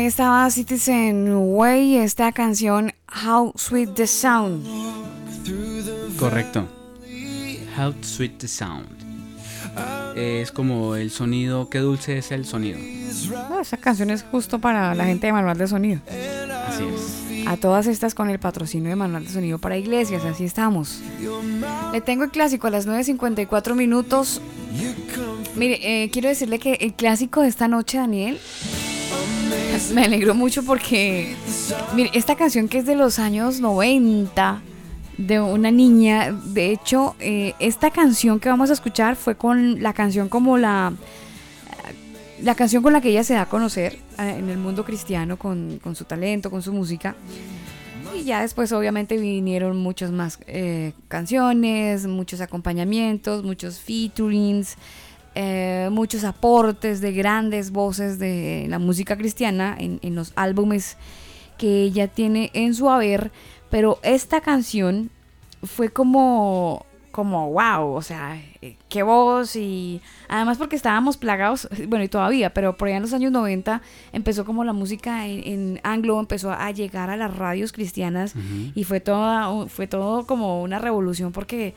Ahí estaba Citizen Way, esta canción How Sweet the Sound. Correcto. How sweet the sound. Es como el sonido, qué dulce es el sonido. No, esa canción es justo para la gente de Manual de Sonido. Así es. A todas estas con el patrocinio de Manual de Sonido para Iglesias, así estamos. Le tengo el clásico a las 9.54 minutos. Mire, eh, quiero decirle que el clásico de esta noche, Daniel, [laughs] me alegró mucho porque, mire, esta canción que es de los años 90, de una niña, de hecho, eh, esta canción que vamos a escuchar fue con la canción como la la canción con la que ella se da a conocer eh, en el mundo cristiano con, con, su talento, con su música. Y ya después obviamente vinieron muchas más eh, canciones, muchos acompañamientos, muchos featurings, eh, muchos aportes de grandes voces de la música cristiana en, en los álbumes que ella tiene en su haber. Pero esta canción fue como como wow, o sea, qué voz y además porque estábamos plagados, [laughs] bueno y todavía, pero por allá en los años 90 empezó como la música en, en anglo, empezó a llegar a las radios cristianas uh -huh. y fue todo, fue todo como una revolución porque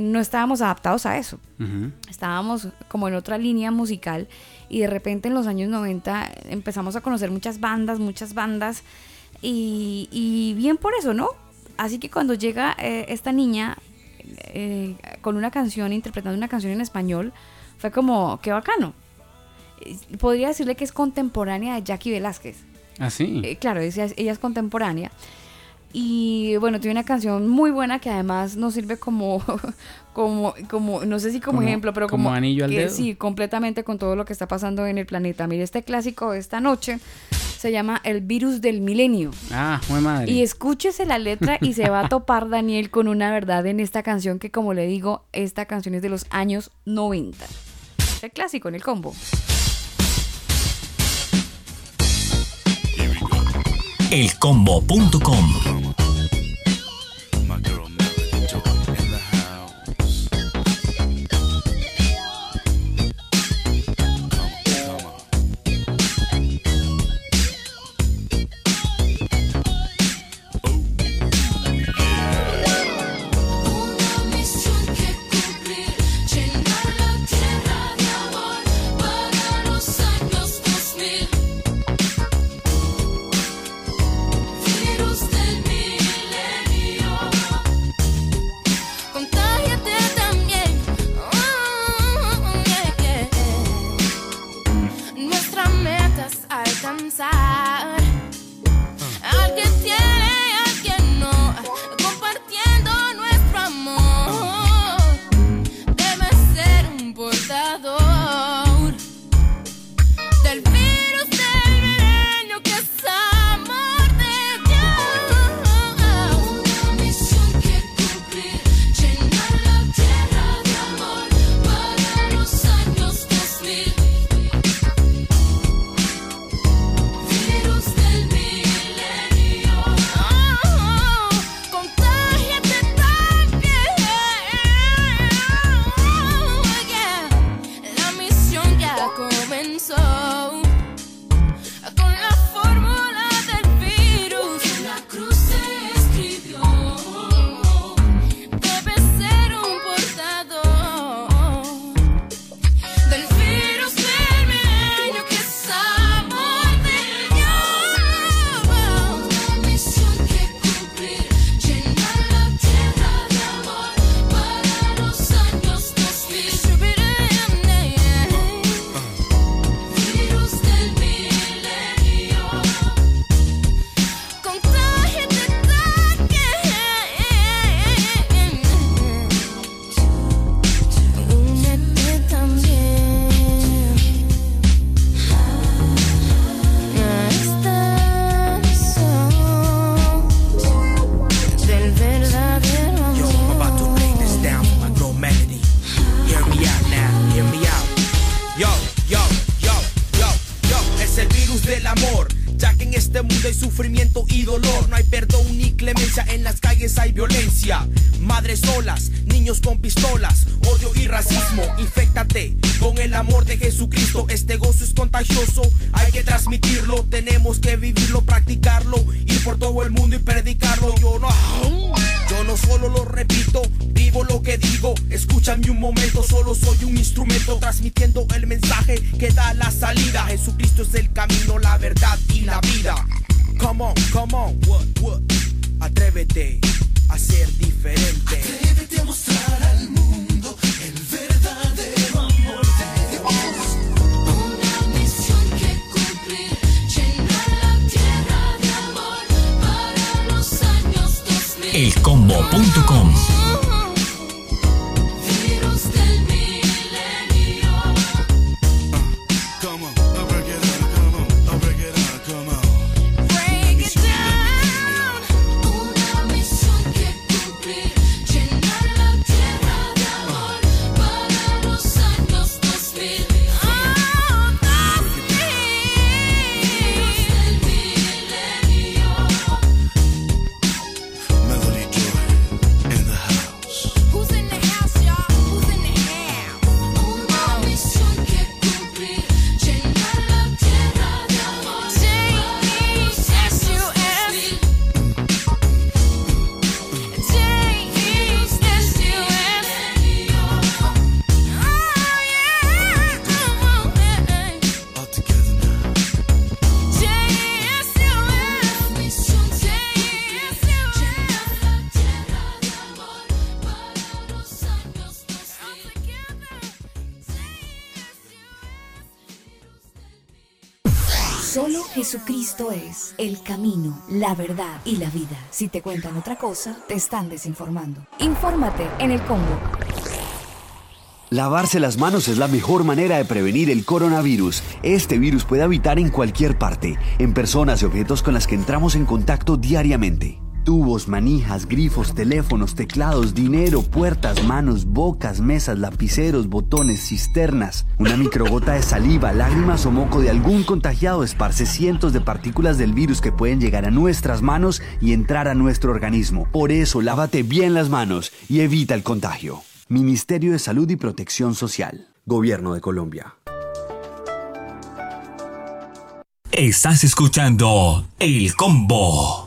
no estábamos adaptados a eso, uh -huh. estábamos como en otra línea musical y de repente en los años 90 empezamos a conocer muchas bandas, muchas bandas y, y bien por eso, ¿no? Así que cuando llega eh, esta niña eh, con una canción, interpretando una canción en español, fue como, qué bacano. Podría decirle que es contemporánea de Jackie Velázquez. Ah, sí. Eh, claro, ella, ella, es contemporánea. Y bueno, tiene una canción muy buena que además nos sirve como, [laughs] como, como no sé si como, como ejemplo, pero como, como anillo al que, dedo. Sí, completamente con todo lo que está pasando en el planeta. Mire, este clásico de esta noche se llama El virus del milenio. Ah, muy madre. Y escúchese la letra y se va a topar [laughs] Daniel con una verdad en esta canción que como le digo, esta canción es de los años 90. El clásico en el combo. elcombo.com la verdad y la vida. Si te cuentan otra cosa, te están desinformando. Infórmate en el Congo. Lavarse las manos es la mejor manera de prevenir el coronavirus. Este virus puede habitar en cualquier parte, en personas y objetos con las que entramos en contacto diariamente. Tubos, manijas, grifos, teléfonos, teclados, dinero, puertas, manos, bocas, mesas, lapiceros, botones, cisternas. Una microgota de saliva, lágrimas o moco de algún contagiado esparce cientos de partículas del virus que pueden llegar a nuestras manos y entrar a nuestro organismo. Por eso, lávate bien las manos y evita el contagio. Ministerio de Salud y Protección Social. Gobierno de Colombia. Estás escuchando El Combo.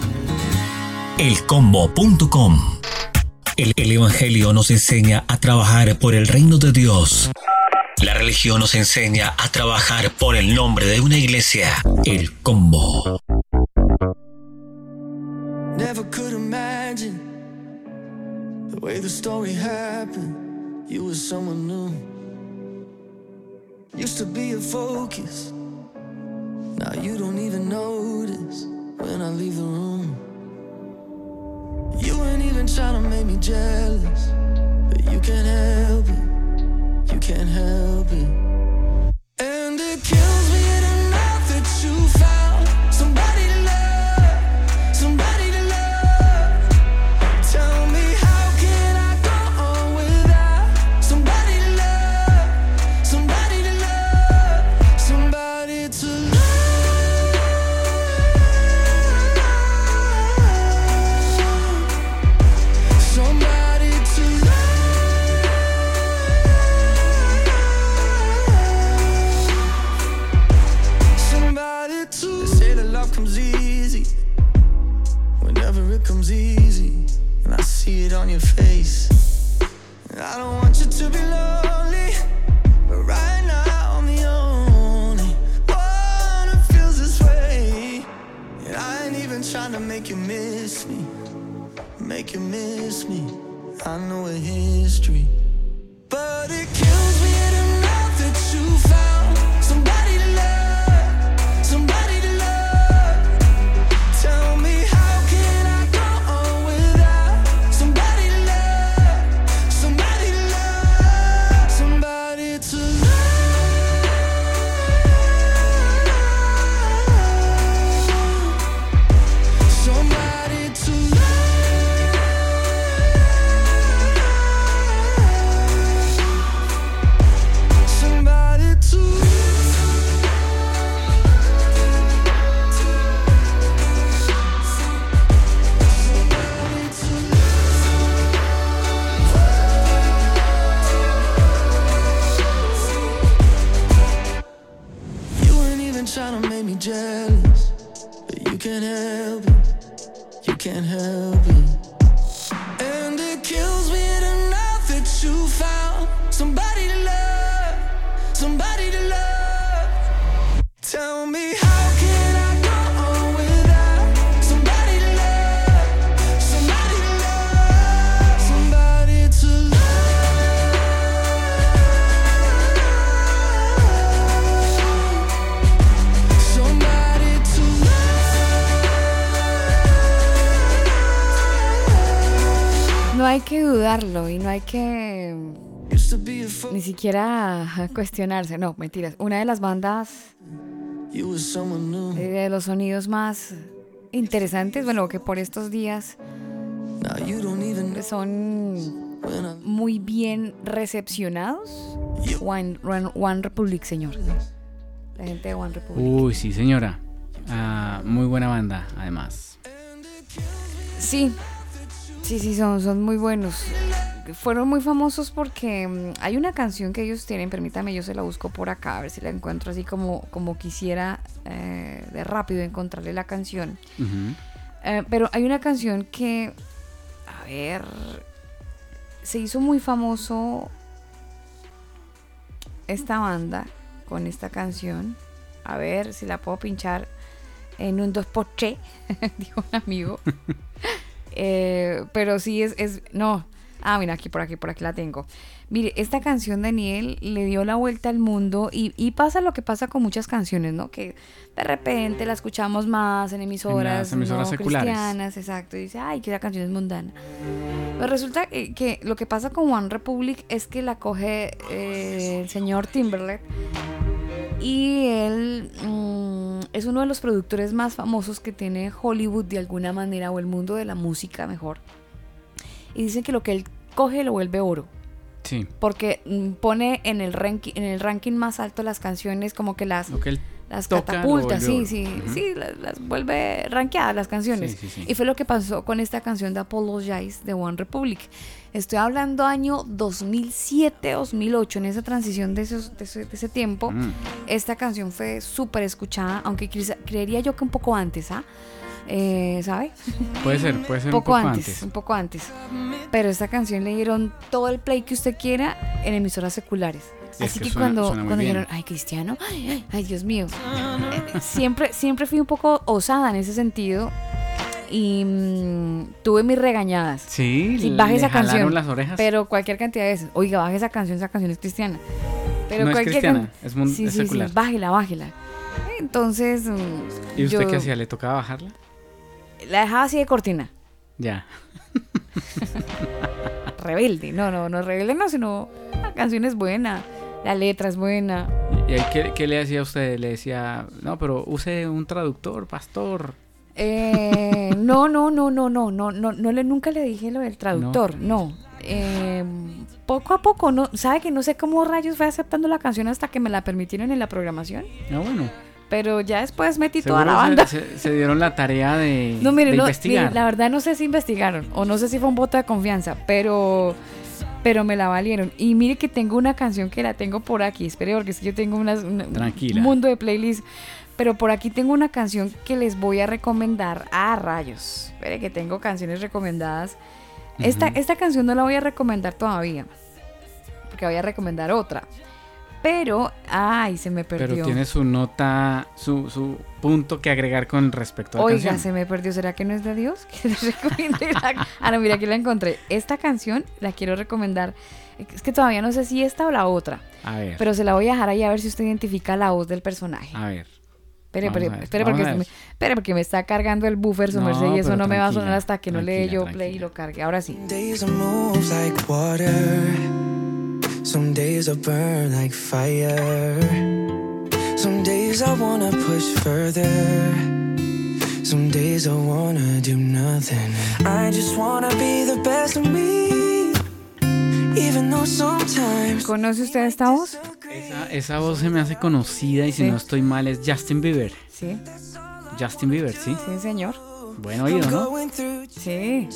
Elcombo.com. El, el Evangelio nos enseña a trabajar por el reino de Dios. La religión nos enseña a trabajar por el nombre de una iglesia. El Combo. Never could imagine the way the story happened. You were someone new. Used to be a focus. Now you don't even notice when I leave the room. You ain't even trying to make me jealous, but you can't help it. You can't help it. And it kills me to know that you found on your face. I don't want you to be lonely, but right now I'm the only one who feels this way. And I ain't even trying to make you miss me, make you miss me. I know a history, but it kills me to know that you found hay que ni siquiera cuestionarse. No, mentiras. Una de las bandas de los sonidos más interesantes, bueno, que por estos días son muy bien recepcionados. One, One- One Republic, señor. La gente de One Republic. Uy, sí, señora. Ah, muy buena banda, además. Sí, sí, sí, son, son muy buenos. Fueron muy famosos porque mm, hay una canción que ellos tienen, permítame, yo se la busco por acá, a ver si la encuentro así como, como quisiera eh, de rápido encontrarle la canción. Eh, pero hay una canción que, a ver, se hizo muy famoso esta banda con esta canción. A ver si la puedo pinchar en un 2 por 3 [laughs] dijo un amigo. [laughs] Eh, pero sí es, es, no. Ah, mira, aquí por aquí, por aquí la tengo. Mire, esta canción Daniel le dio la vuelta al mundo y, y pasa lo que pasa con muchas canciones, ¿no? Que de repente la escuchamos más en emisoras, emisoras no seculares. cristianas, exacto. Y dice, ay, que la canción es mundana. Pero resulta que, que lo que pasa con One Republic es que la coge eh, el señor Timberlake y él mm, es uno de los productores más famosos que tiene Hollywood de alguna manera o el mundo de la música mejor. Y dicen que lo que él coge lo vuelve oro. Sí. Porque mm, pone en el, ranking, en el ranking más alto las canciones como que las, que las catapulta, sí, sí, Ujú. sí, las, las vuelve rankeadas las canciones. Sí, sí, sí. Y fue lo que pasó con esta canción de Apologize de One Republic. Estoy hablando año 2007-2008, en esa transición de, esos- de ese, de ese tiempo. Mm. Esta canción fue súper escuchada, aunque creería yo que un poco antes, ¿ah? Eh, ¿Sabe? Puede ser, puede ser un un poco, antes, antes. un poco antes. Pero esta canción le dieron todo el play que usted quiera en emisoras seculares. Es Así que que, suena- cuando, suena cuando dijeron, ay, Cristiano, ay, Dios mío. Eh, siempre, siempre fui un poco osada en ese sentido y mm, tuve mis regañadas. Sí, Sí, baje le esa canción. las orejas. Pero cualquier cantidad de veces. Oiga, baje esa canción, esa canción es cristiana. Pero No es cualquier cristiana, can- es sí, es sí, sí, secular. bájela, bájela. Entonces. mm, ¿Y usted yo qué hacía? ¿Le tocaba bajarla? La dejaba así de cortina. Ya. [laughs] Rebelde. No, no, no rebelde, no, sino la canción es buena. La letra es buena. ¿Y qué, qué le hacía a usted? Le decía, no, pero use un traductor, pastor. Eh, no, no, no, no, no, no, no, no le, nunca le dije lo del traductor, no. Eh, poco a poco, no, sabe que no sé cómo rayos fue aceptando la canción hasta que me la permitieron en la programación, Ah, bueno. Pero ya después metí toda Seguro la se- banda. Se, se dieron la tarea de, No, mire, de no, investigar. mire, la verdad no sé si investigaron o no sé si fue un voto de confianza, pero pero me la valieron. Y mire que tengo una canción que la tengo por aquí, espere porque es que yo tengo unas- una- un mundo de playlist, pero por aquí tengo una canción que les voy a recomendar a rayos. Espere que tengo canciones recomendadas. Esta, Ujú. esta canción no la voy a recomendar todavía, porque voy a recomendar otra. Pero, ay, se me perdió. Pero tiene su nota, su, su punto que agregar con respecto a la Oiga, canción. se me perdió. ¿Será que no es de Dios? [laughs] Que les recomiende la- Ah, no, mira, aquí la encontré. Esta canción la quiero recomendar. Es que todavía no sé si esta o la otra. A ver. Pero se la voy a dejar ahí a ver si usted identifica la voz del personaje. A ver. Espere, espere, espere, porque, me, ver. espere, porque me está cargando el buffer, su No, merced, y eso no me va a sonar hasta que no le dé yo tranquila, play y lo cargue. Ahora sí. Some days I burn like fire. Some days I wanna push further. Some days I wanna do nothing. I just wanna be the best of me. Even though sometimes. ¿Conoce usted esta voz? Esa, esa voz se me hace conocida y si Sí. no estoy mal es Justin Bieber. Sí, Justin Bieber, ¿sí? sí, señor. Buen oído, ¿no? Sí.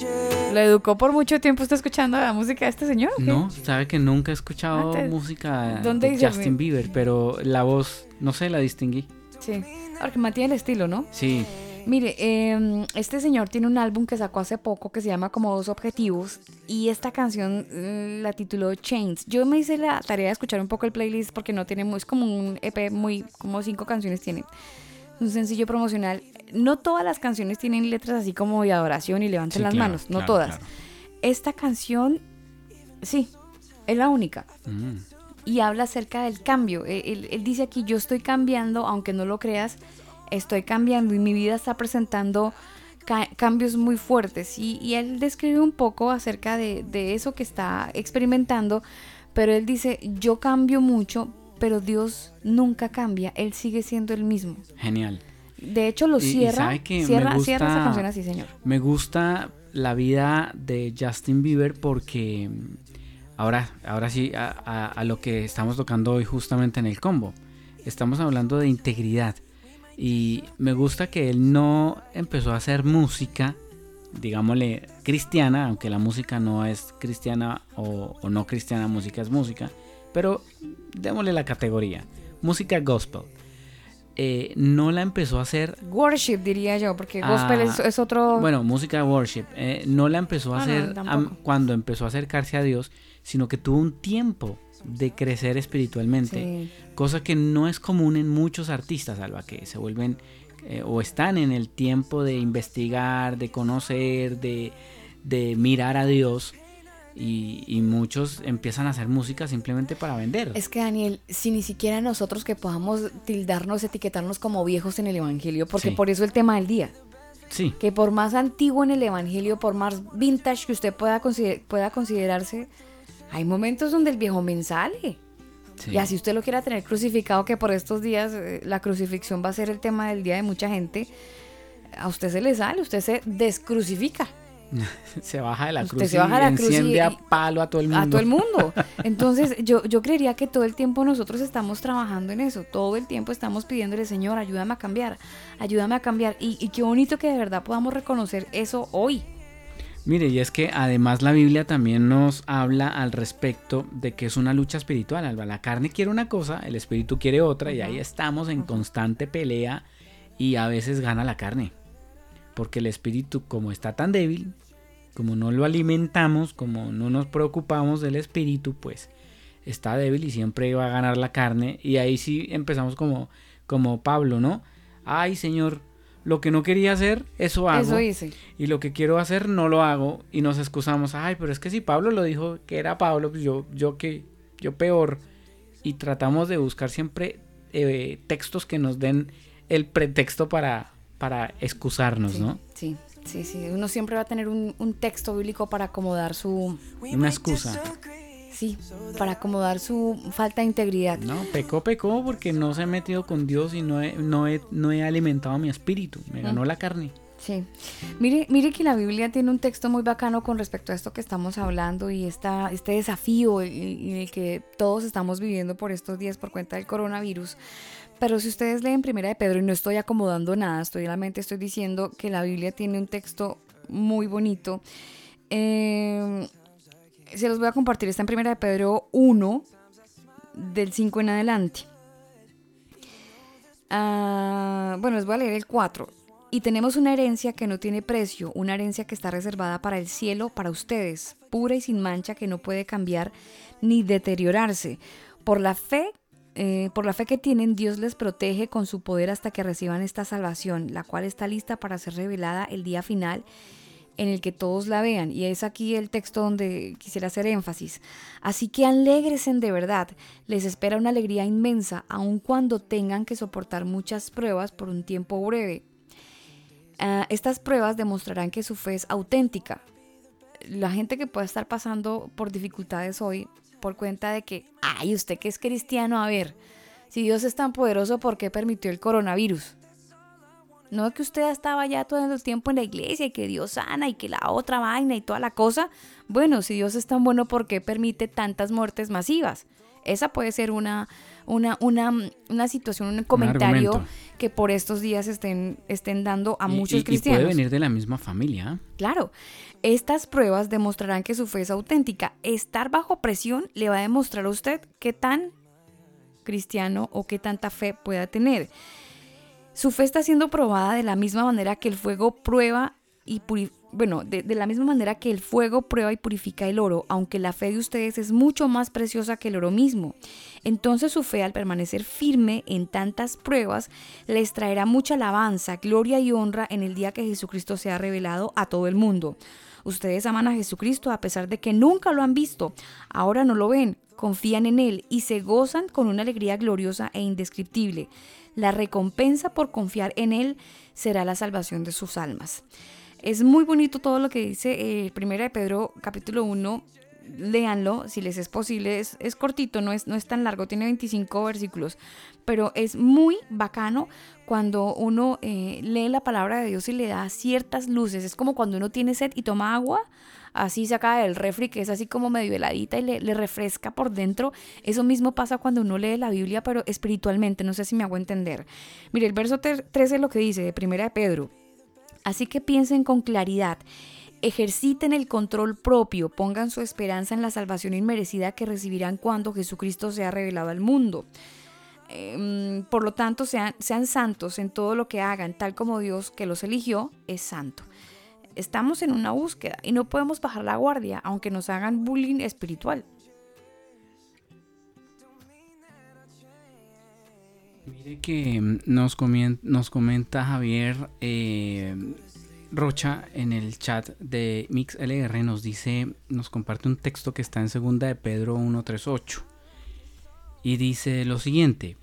¿Lo educó por mucho tiempo usted escuchando la música de este señor? No, sabe que nunca he escuchado Antes- música ¿Dónde de? Justin Bieber, pero la voz, no sé, la distinguí. Sí. Porque mantiene el estilo, ¿no? Sí, Mire, eh, este señor tiene un álbum que sacó hace poco que se llama como Dos Objetivos y esta canción eh, la tituló Chains. Yo me hice la tarea de escuchar un poco el playlist porque no tiene muy, es como un EP muy, como cinco canciones tiene. Un sencillo promocional. No todas las canciones tienen letras así como de adoración y levanten Sí, las claro, manos, no claro, todas. claro. Esta canción, sí, es la única Mm. y habla acerca del cambio. Él, él- él dice aquí, yo estoy cambiando, aunque no lo creas, estoy cambiando y mi vida está presentando ca- cambios muy fuertes y, y él describe un poco acerca de, de eso que está experimentando, pero él dice, yo cambio mucho, pero Dios nunca cambia, Él sigue siendo el mismo. Genial. De hecho, lo Y- y cierra, cierra, gusta- cierra esa canción así, señor. Me gusta la vida de Justin Bieber porque mm, ahora, ahora sí a, a- a lo que estamos tocando hoy justamente en el combo. Estamos hablando de integridad. Y me gusta que él no empezó a hacer música, digámosle, cristiana, aunque la música no es cristiana o, o no cristiana, música es música, pero démosle la categoría, música gospel. Eh, no la empezó a hacer Worship, diría yo, porque gospel Ah, es, es otro... bueno, música worship. eh, no la empezó a Ah, no, hacer cuando empezó a acercarse a Dios, sino que tuvo un tiempo de crecer espiritualmente. Sí. Cosa que no es común en muchos artistas, Alba, que se vuelven eh, o están en el tiempo de investigar, de conocer, de, de mirar a Dios. Y, y muchos empiezan a hacer música simplemente para vender. Es que Daniel, si ni siquiera nosotros que podamos tildarnos, etiquetarnos como viejos en el Evangelio, porque Sí. por eso el tema del día, Sí, que por más antiguo en el Evangelio, por más vintage que usted pueda, consider- pueda considerarse, hay momentos donde el viejo men sale. sí. Y así usted lo quiera tener crucificado, que por estos días eh, la crucifixión va a ser el tema del día de mucha gente, a usted se le sale, usted se descrucifica. [laughs] se baja de la Usted cruz se baja de y la cruz y- enciende a palo a todo el mundo. A todo el mundo. [laughs] Entonces, yo, yo creería que todo el tiempo nosotros estamos trabajando en eso. Todo el tiempo estamos pidiéndole, Señor, ayúdame a cambiar, ayúdame a cambiar. Y, y qué bonito que de verdad podamos reconocer eso hoy. Mire, y es que además la Biblia también nos habla al respecto de que es una lucha espiritual. Alba. La carne quiere una cosa, el espíritu quiere otra, y ahí estamos en constante pelea y a veces gana la carne. Porque el espíritu, como está tan débil, como no lo alimentamos, como no nos preocupamos del espíritu, pues está débil y siempre va a ganar la carne. Y ahí sí empezamos como, como Pablo, ¿no? Ay, Señor, lo que no quería hacer, eso hago Eso hice. y lo que quiero hacer no lo hago y nos excusamos, ay, pero es que si Pablo lo dijo que era Pablo, pues yo, yo que, yo peor. Y tratamos de buscar siempre eh, textos que nos den el pretexto para, para excusarnos, Sí, ¿no? sí, sí, sí. Uno siempre va a tener un, un texto bíblico para acomodar su... Una excusa. Sí, para acomodar su falta de integridad. No, pecó, pecó porque no se ha metido con Dios y no he, no he, no he alimentado mi espíritu. Me ganó Mm. la carne. Sí. Mire, mire que la Biblia tiene un texto muy bacano con respecto a esto que estamos hablando y esta, este desafío en en el que todos estamos viviendo por estos días por cuenta del coronavirus. Pero si ustedes leen Primera de Pedro, y no estoy acomodando nada, estoy estoy diciendo que la Biblia tiene un texto muy bonito. Eh, se los voy a compartir, está en Primera de Pedro 1, del 5 en adelante. Ah, bueno, les voy a leer el 4. Y tenemos una herencia que no tiene precio, una herencia que está reservada para el cielo, para ustedes, pura y sin mancha, que no puede cambiar ni deteriorarse. Por la fe, eh, por la fe que tienen, Dios les protege con su poder hasta que reciban esta salvación, la cual está lista para ser revelada el día final en el que todos la vean. Y es aquí el texto donde quisiera hacer énfasis. Así que alegresen de verdad. Les espera una alegría inmensa, aun cuando tengan que soportar muchas pruebas por un tiempo breve. Ah, estas pruebas demostrarán que su fe es auténtica. La gente que pueda estar pasando por dificultades hoy, por cuenta de que, ay, usted que es cristiano, a ver, si Dios es tan poderoso, ¿por qué permitió el coronavirus? No que usted estaba ya todo el tiempo en la iglesia y que Dios sana y que la otra vaina y toda la cosa. Bueno, si Dios es tan bueno, ¿por qué permite tantas muertes masivas? Esa puede ser una, una, una, una situación, un comentario que por estos días estén, estén dando a Y- muchos y- cristianos. Y puede venir de la misma familia. Claro, estas pruebas demostrarán que su fe es auténtica. Estar bajo presión le va a demostrar a usted qué tan cristiano o qué tanta fe pueda tener. Su fe está siendo probada de la misma manera que el fuego prueba y puri- bueno, de, la misma manera que el fuego prueba y purifica el oro, aunque la fe de ustedes es mucho más preciosa que el oro mismo. Entonces su fe al permanecer firme en tantas pruebas les traerá mucha alabanza, gloria y honra en el día que Jesucristo sea revelado a todo el mundo. Ustedes aman a Jesucristo a pesar de que nunca lo han visto, ahora no lo ven, confían en Él y se gozan con una alegría gloriosa e indescriptible. La recompensa por confiar en Él será la salvación de sus almas. Es muy bonito todo lo que dice eh, Primera de Pedro capítulo 1. Léanlo si les es posible. Es, es cortito, no es, no es tan largo, tiene 25 versículos. Pero es muy bacano cuando uno eh, lee la palabra de Dios y le da ciertas luces. Es como cuando uno tiene sed y toma agua así saca del refri, que es así como medio heladita y le, le, refresca por dentro. Eso mismo pasa cuando uno lee la Biblia, pero espiritualmente, no sé si me hago entender. Mire, el verso 13 es lo que dice de Primera de Pedro. Así que piensen con claridad. Ejerciten el control propio, pongan su esperanza en la salvación inmerecida que recibirán cuando Jesucristo sea revelado al mundo. Eh, por lo tanto, sean, sean santos en todo lo que hagan, tal como Dios que los eligió es santo. Estamos en una búsqueda y no podemos bajar la guardia aunque nos hagan bullying espiritual. Mire que mm, nos, nos comenta Javier eh, Rocha en el chat de MixLR, nos dice, nos comparte un texto que está en segunda de Pedro 1.38 y dice lo siguiente,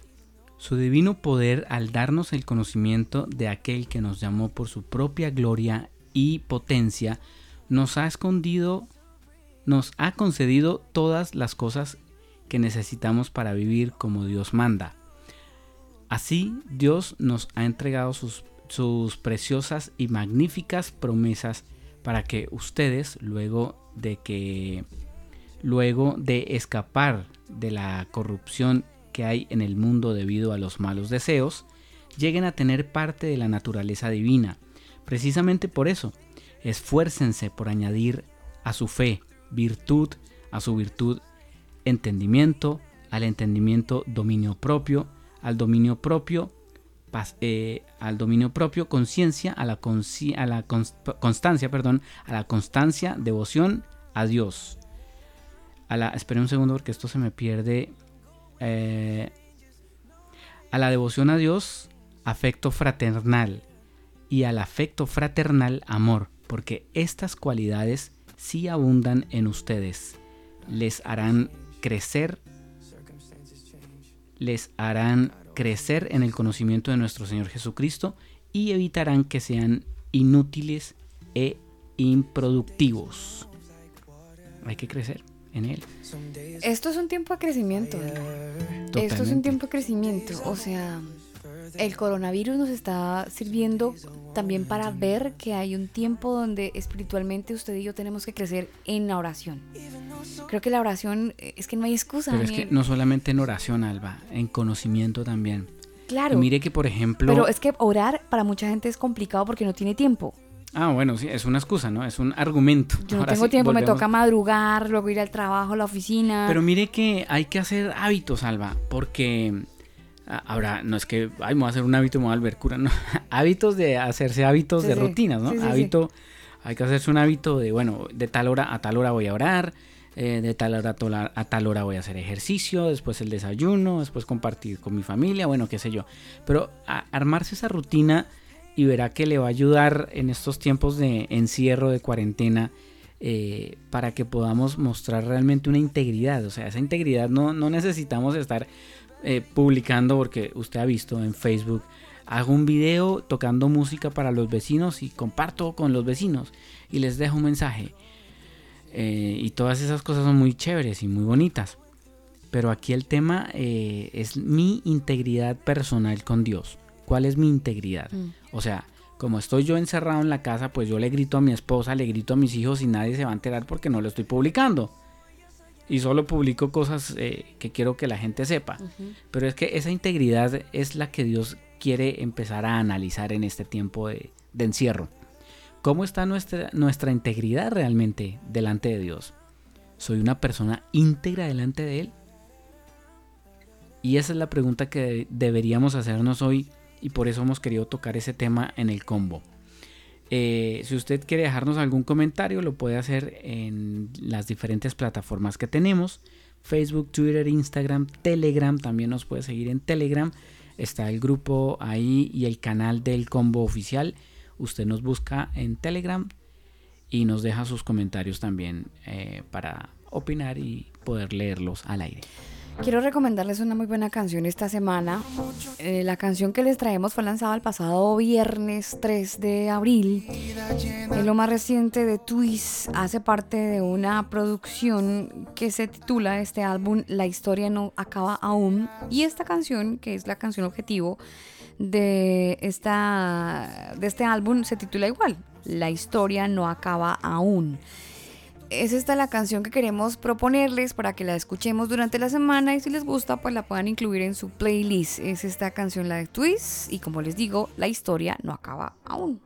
su divino poder al darnos el conocimiento de aquel que nos llamó por su propia gloria y potencia, nos ha escondido, nos ha concedido todas las cosas que necesitamos para vivir como Dios manda. Así Dios nos ha entregado sus, preciosas y magníficas promesas para que ustedes, luego de que luego de escapar de la corrupción que hay en el mundo debido a los malos deseos, lleguen a tener parte de la naturaleza divina. Precisamente por eso, esfuércense por añadir a su fe virtud, a su virtud entendimiento, al entendimiento dominio propio, al dominio propio pas- eh, al dominio propio conciencia, a la, constancia, perdón, a la constancia, devoción a Dios. A la, espere un segundo porque esto se me pierde. eh, a la devoción a Dios, afecto fraternal. Y al afecto fraternal, amor. Porque estas cualidades sí abundan en ustedes. Les harán crecer. Les harán crecer en el conocimiento de nuestro Señor Jesucristo y evitarán que sean inútiles e improductivos. Hay que crecer en Él. Esto es un tiempo de crecimiento. Esto es un tiempo de crecimiento. O sea, el coronavirus nos está sirviendo también para ver que hay un tiempo donde espiritualmente usted y yo tenemos que crecer en la oración. Creo que la oración eh, es que no hay excusa. Pero es que no solamente en oración, Alba, en conocimiento también. Claro. Y mire que, por ejemplo... Pero es que orar para mucha gente es complicado porque no tiene tiempo. Ah, bueno, sí, es una excusa, ¿no? Es un argumento. Yo no Ahora tengo sí, tiempo, me toca madrugar, luego ir al trabajo, a la oficina. Pero mire que hay que hacer hábitos, Alba, porque ahora no es que, ay, me voy a hacer un hábito, me voy a cura, no. [laughs] hábitos de hacerse hábitos Sí, de sí. rutinas, ¿no? Sí. Hábito, hay que hacerse un hábito de, bueno, de tal hora a tal hora voy a orar, eh, de tal hora a tal hora- a tal hora voy a hacer ejercicio, después el desayuno, después compartir con mi familia, bueno, qué sé yo. Pero a- armarse esa rutina y verá que le va a ayudar en estos tiempos de encierro, de cuarentena, eh, para que podamos mostrar realmente una integridad. O sea, esa integridad no, no necesitamos estar eh, publicando porque usted ha visto en Facebook. Hago un video tocando música para los vecinos y comparto con los vecinos y les dejo un mensaje. Eh, y todas esas cosas son muy chéveres y muy bonitas. Pero aquí el tema eh, es mi integridad personal con Dios. ¿Cuál es mi integridad? Mm. O sea, como estoy yo encerrado en la casa, pues yo le grito a mi esposa, le grito a mis hijos y nadie se va a enterar porque no lo estoy publicando. Y solo publico cosas eh, que quiero que la gente sepa. Pero es que esa integridad es la que Dios quiere empezar a analizar en este tiempo de, de encierro. ¿Cómo está nuestra, nuestra integridad realmente delante de Dios? ¿Soy una persona íntegra delante de Él? Y esa es la pregunta que de- deberíamos hacernos hoy y por eso hemos querido tocar ese tema en el combo. Eh, si usted quiere dejarnos algún comentario, lo puede hacer en las diferentes plataformas que tenemos. Facebook, Twitter, Instagram, Telegram. También nos puede seguir en Telegram. Está el grupo ahí y el canal del combo oficial. Usted nos busca en Telegram y nos deja sus comentarios también eh, para opinar y poder leerlos al aire. Quiero recomendarles una muy buena canción esta semana. Eh, la canción que les traemos fue lanzada el pasado viernes 3 de abril. Es lo más reciente de Twist. Hace parte de una producción que se titula este álbum La historia no acaba aún. Y esta canción, que es la canción objetivo de, esta, de este álbum, se titula igual. La historia no acaba aún es esta la canción que queremos proponerles para que la escuchemos durante la semana y si les gusta pues la puedan incluir en su playlist. Es esta canción la de Twist y como les digo, la historia no acaba aún.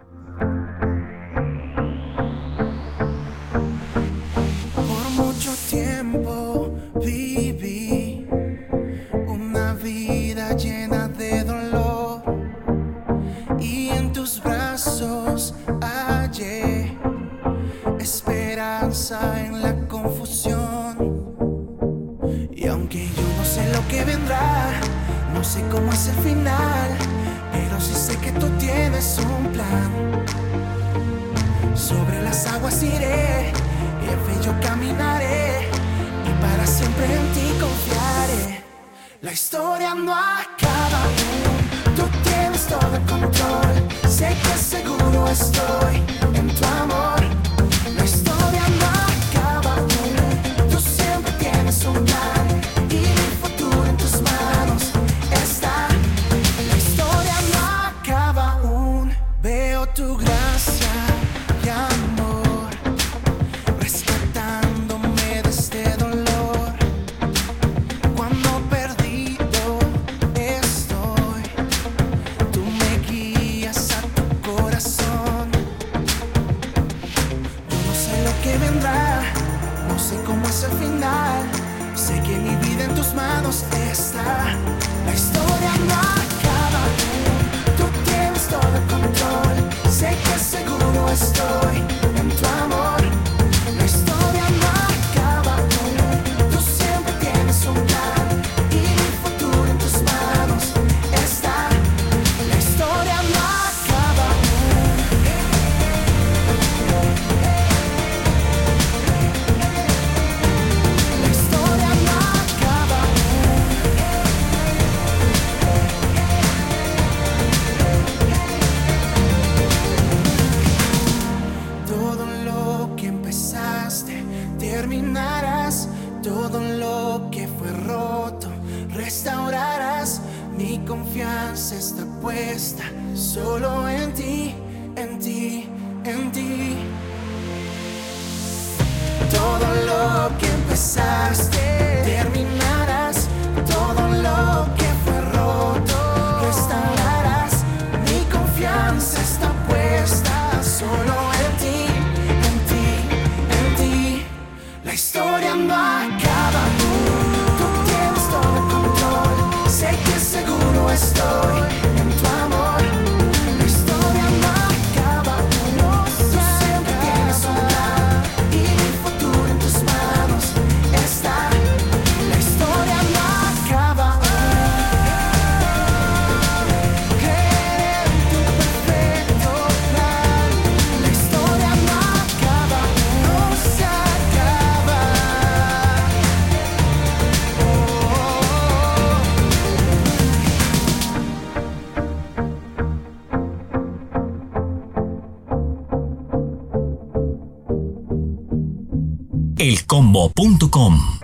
combo.com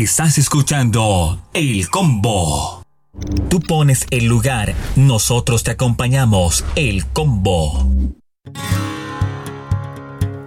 Estás escuchando El Combo. Tú pones el lugar, nosotros te acompañamos, El Combo.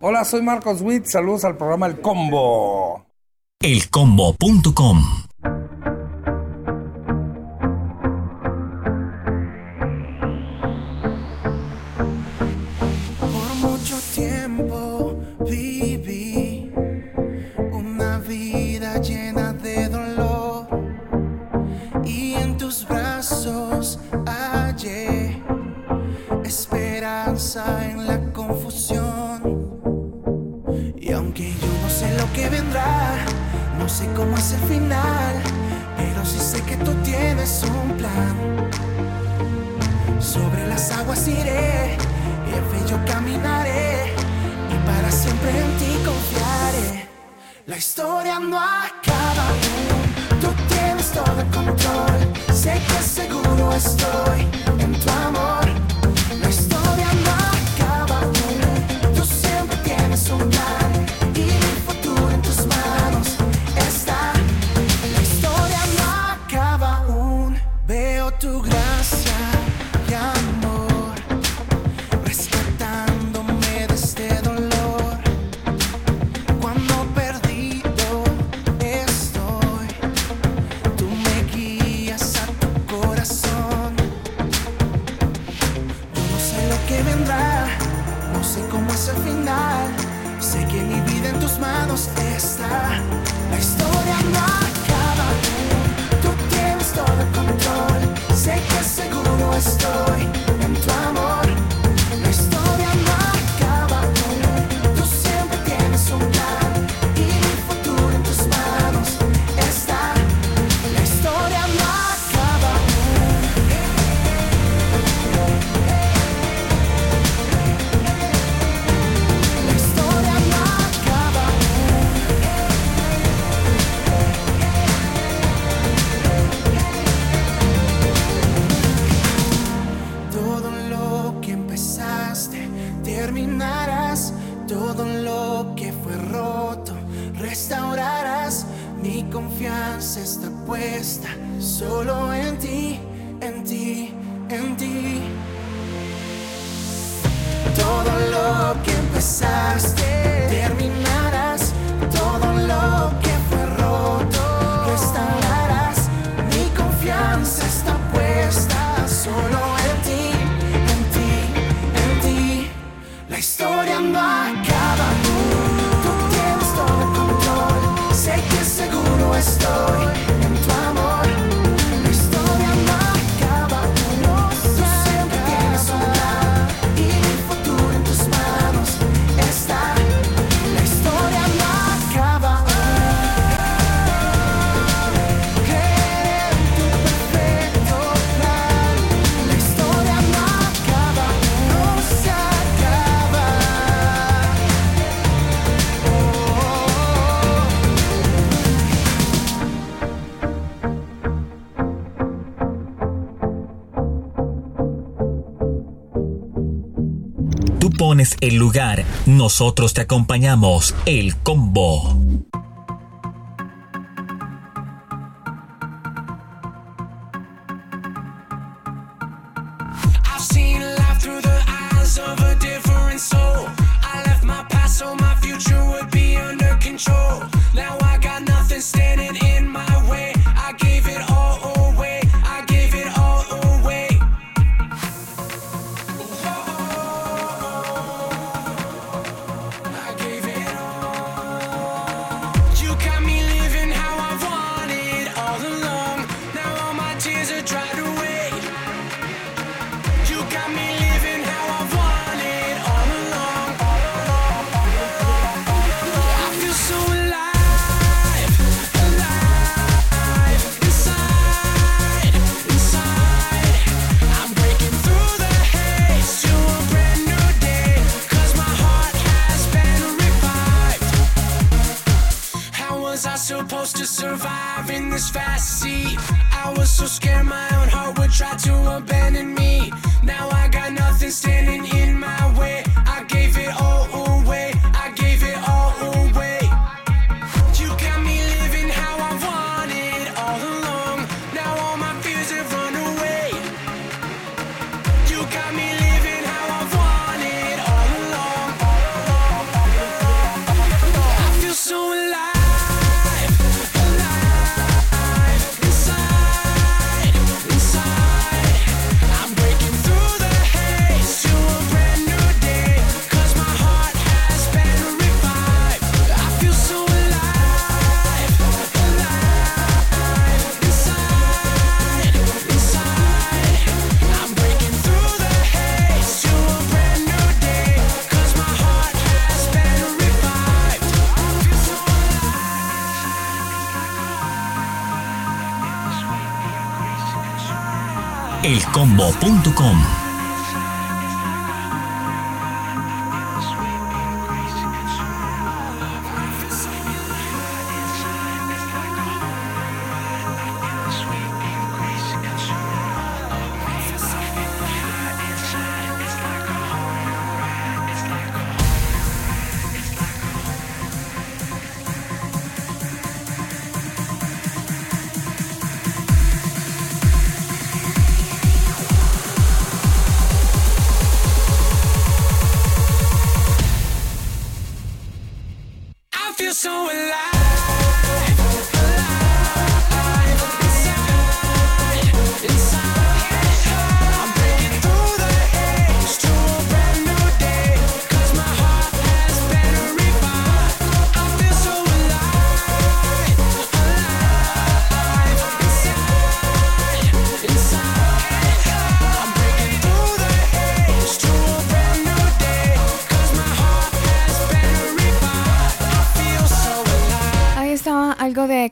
Hola, soy Marcos Witt. Saludos al programa El Combo. Elcombo.com Sobre las aguas iré, es bello caminaré y para siempre en ti confiaré. La historia no acaba aún, tú tienes todo el control. Sé que seguro estoy en tu amor. el lugar, nosotros te acompañamos. El combo.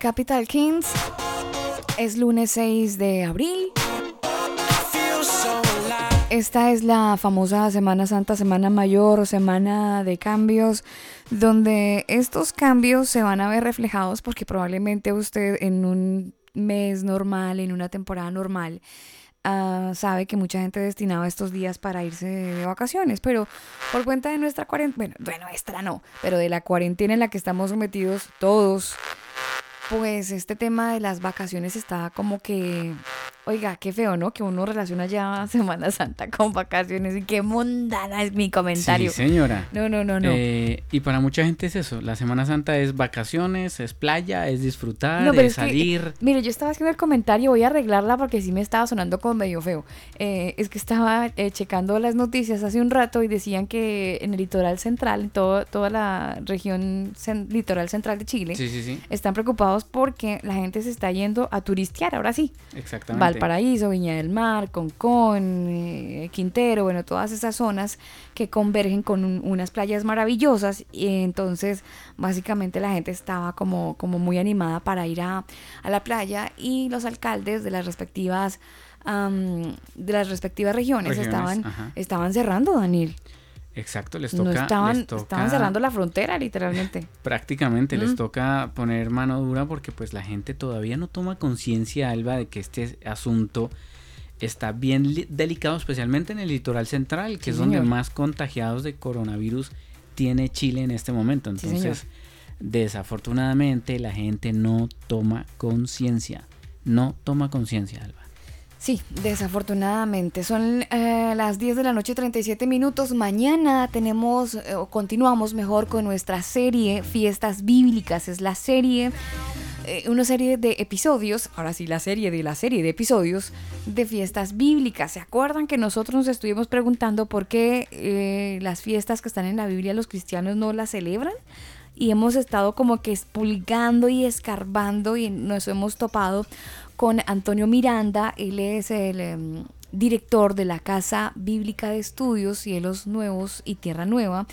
Capital Kings. Es lunes 6 de abril. Esta es la famosa Semana Santa, Semana Mayor, Semana de Cambios, donde estos cambios se van a ver reflejados porque probablemente usted en un mes normal, en una temporada normal, ah, sabe que mucha gente destinaba estos días para irse de, vacaciones, pero por cuenta de nuestra cuarentena, bueno, de nuestra no, pero de la cuarentena en la que estamos sometidos todos, pues este tema de las vacaciones está como que, oiga, qué feo, ¿no? Que uno relaciona ya Semana Santa con vacaciones y qué mundana es mi comentario. Sí, señora. No, no, no, no. Eh, y para mucha gente es eso. La Semana Santa es vacaciones, es playa, es disfrutar, No, pero es es que, salir. mire, yo estaba haciendo el comentario, voy a arreglarla porque sí me estaba sonando como medio feo. Eh, es que estaba eh, checando las noticias hace un rato y decían que en el litoral central, en todo, toda la región cen- litoral central de Chile, Sí, sí, sí. están preocupados porque la gente se está yendo a turistear, ahora sí. Exactamente. Valparaíso, Viña del Mar, Concón, eh, Quintero, bueno, todas esas zonas que convergen con un- unas playas maravillosas y entonces básicamente la gente estaba como, como muy animada para ir a, a la playa y los alcaldes de las respectivas am, de las respectivas regiones, Regiones, estaban ajá. estaban cerrando, Daniel. Exacto, les toca. no estaban, les toca- estaban cerrando la frontera literalmente. [laughs] Prácticamente les toca poner mano dura porque pues la gente todavía no toma conciencia, Alba, de que este asunto está bien li- delicado, especialmente en el litoral central, que Sí, es donde más contagiados de coronavirus tiene Chile en este momento. Sí, Entonces, desafortunadamente la gente no toma conciencia. No toma conciencia, Alba. Sí, desafortunadamente. Son eh, las 10 de la noche 37 minutos. Mañana tenemos, eh, o continuamos mejor con nuestra serie Fiestas Bíblicas. Es la serie, eh, una serie de episodios, ahora sí, la serie de la serie de episodios de fiestas bíblicas. ¿Se acuerdan que nosotros nos estuvimos preguntando por qué eh, las fiestas que están en la Biblia los cristianos no las celebran? y hemos estado como que expulgando y escarbando y nos hemos topado con Antonio Miranda, él es el em, director de la Casa Bíblica de Estudios Cielos Nuevos y Tierra Nueva.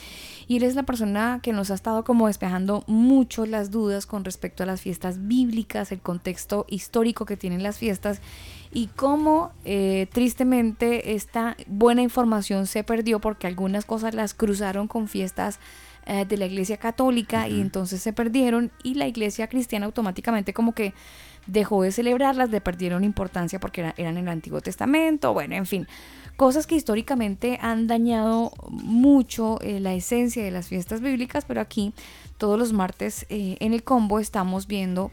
Y él es la persona que nos ha estado como despejando mucho las dudas con respecto a las fiestas bíblicas, el contexto histórico que tienen las fiestas y cómo eh, tristemente esta buena información se perdió porque algunas cosas las cruzaron con fiestas eh, de la iglesia católica y entonces se perdieron y la iglesia cristiana automáticamente como que dejó de celebrarlas, le perdieron importancia porque era- eran en el Antiguo Testamento, bueno, en fin, cosas que históricamente han dañado mucho eh, la esencia de las fiestas bíblicas, pero aquí todos los martes eh, en el combo estamos viendo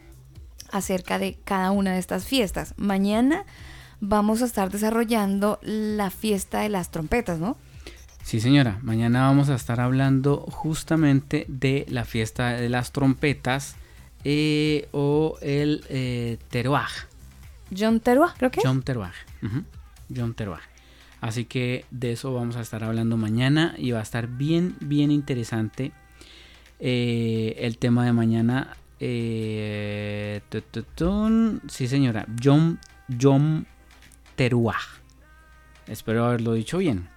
acerca de cada una de estas fiestas. Mañana vamos a estar desarrollando la fiesta de las trompetas, ¿no? Sí, señora. Mañana vamos a estar hablando justamente de la fiesta de las trompetas eh, o el eh, Teruaj. John Teruah, creo que. John Teruaj. John Teruaj. Así que de eso vamos a estar hablando mañana y va a estar bien, bien interesante eh, el tema de mañana. Eh, sí, señora. John, John Teruaj. Espero haberlo dicho bien.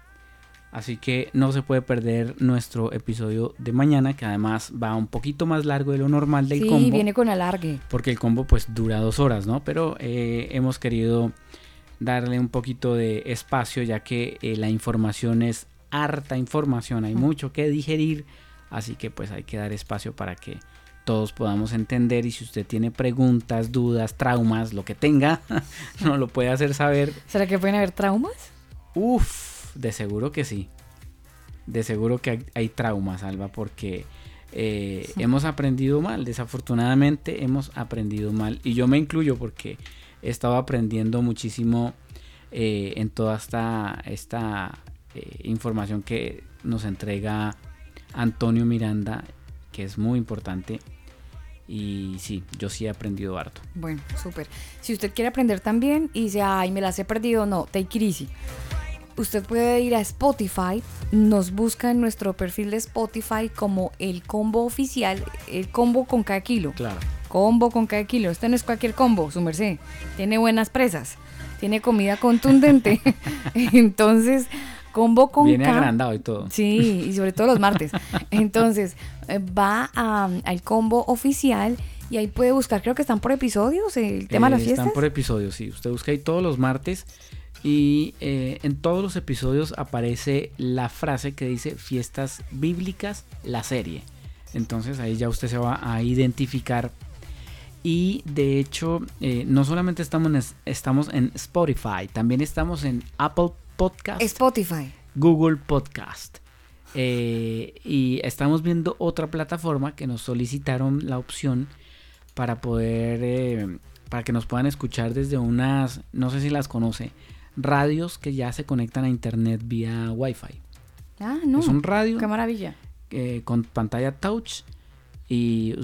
Así que no se puede perder nuestro episodio de mañana, que además va un poquito más largo de lo normal del sí, combo. viene con alargue. Porque el combo pues dura dos horas, ¿no? Pero eh, hemos querido darle un poquito de espacio ya que eh, la información es harta información, hay mucho que digerir, así que pues hay que dar espacio para que todos podamos entender y si usted tiene preguntas, dudas, traumas, lo que tenga, [laughs] no lo puede hacer saber. ¿Será que pueden haber traumas? Uf, de seguro que sí. De seguro que hay, hay traumas, Alba, porque eh, hemos aprendido mal. Desafortunadamente hemos aprendido mal. Y yo me incluyo porque he estado aprendiendo muchísimo eh, en toda esta, esta eh, información que nos entrega Antonio Miranda, que es muy importante. Y sí, yo sí he aprendido harto. Bueno, súper. Si usted quiere aprender también y dice, ay, me las he perdido, no, take it easy. Usted puede ir a Spotify, nos busca en nuestro perfil de Spotify como el combo oficial, el combo con cada kilo. Claro. Combo con cada kilo. Este no es cualquier combo, su merced. Tiene buenas presas, tiene comida contundente. [laughs] [laughs] Entonces, combo con Viene K- agrandado y todo. Sí, y sobre todo los martes. [laughs] Entonces, eh, va a- al combo oficial y ahí puede buscar, creo que están por episodios, el tema de las Eh, fiestas. Están por episodios, sí. Usted busca ahí todos los martes y eh, en todos los episodios aparece la frase que dice fiestas bíblicas, la serie. Entonces ahí ya usted se va a identificar Y de hecho, eh, no solamente estamos en, estamos en Spotify, también estamos en Apple Podcast, Spotify. Google Podcast. Eh, y estamos viendo otra plataforma que nos solicitaron la opción para poder, para que nos puedan escuchar desde unas, no sé si las conoce, radios que ya se conectan a internet vía Wi-Fi. Ah, no. Es un radio Qué maravilla. eh, con pantalla touch y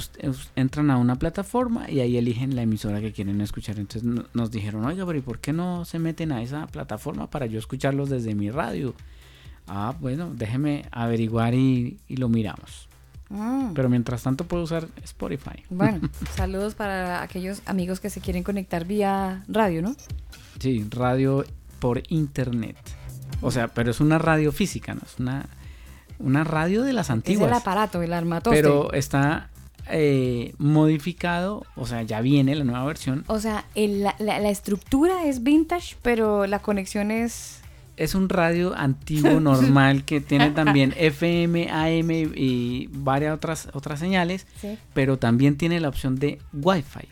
entran a una plataforma y ahí eligen la emisora que quieren escuchar. Entonces no- nos dijeron, oiga, pero ¿y por qué no se meten a esa plataforma para yo escucharlos desde mi radio? Ah, bueno, déjeme averiguar y, y lo miramos. Mm. Pero mientras tanto puedo usar Spotify. Bueno, [laughs] saludos para aquellos amigos que se quieren conectar vía radio, ¿no? Sí, radio por internet. O sea, pero es una radio física, ¿no? Es una, una radio de las Es antiguas. el aparato, el armatoste. Pero está eh, modificado, o sea, ya viene la nueva versión. O sea, el- la, la- la estructura es vintage, pero la conexión es... Es un radio antiguo [laughs] normal que tiene también FM, AM y varias otras, otras señales, Sí. pero también tiene la opción de Wi-Fi.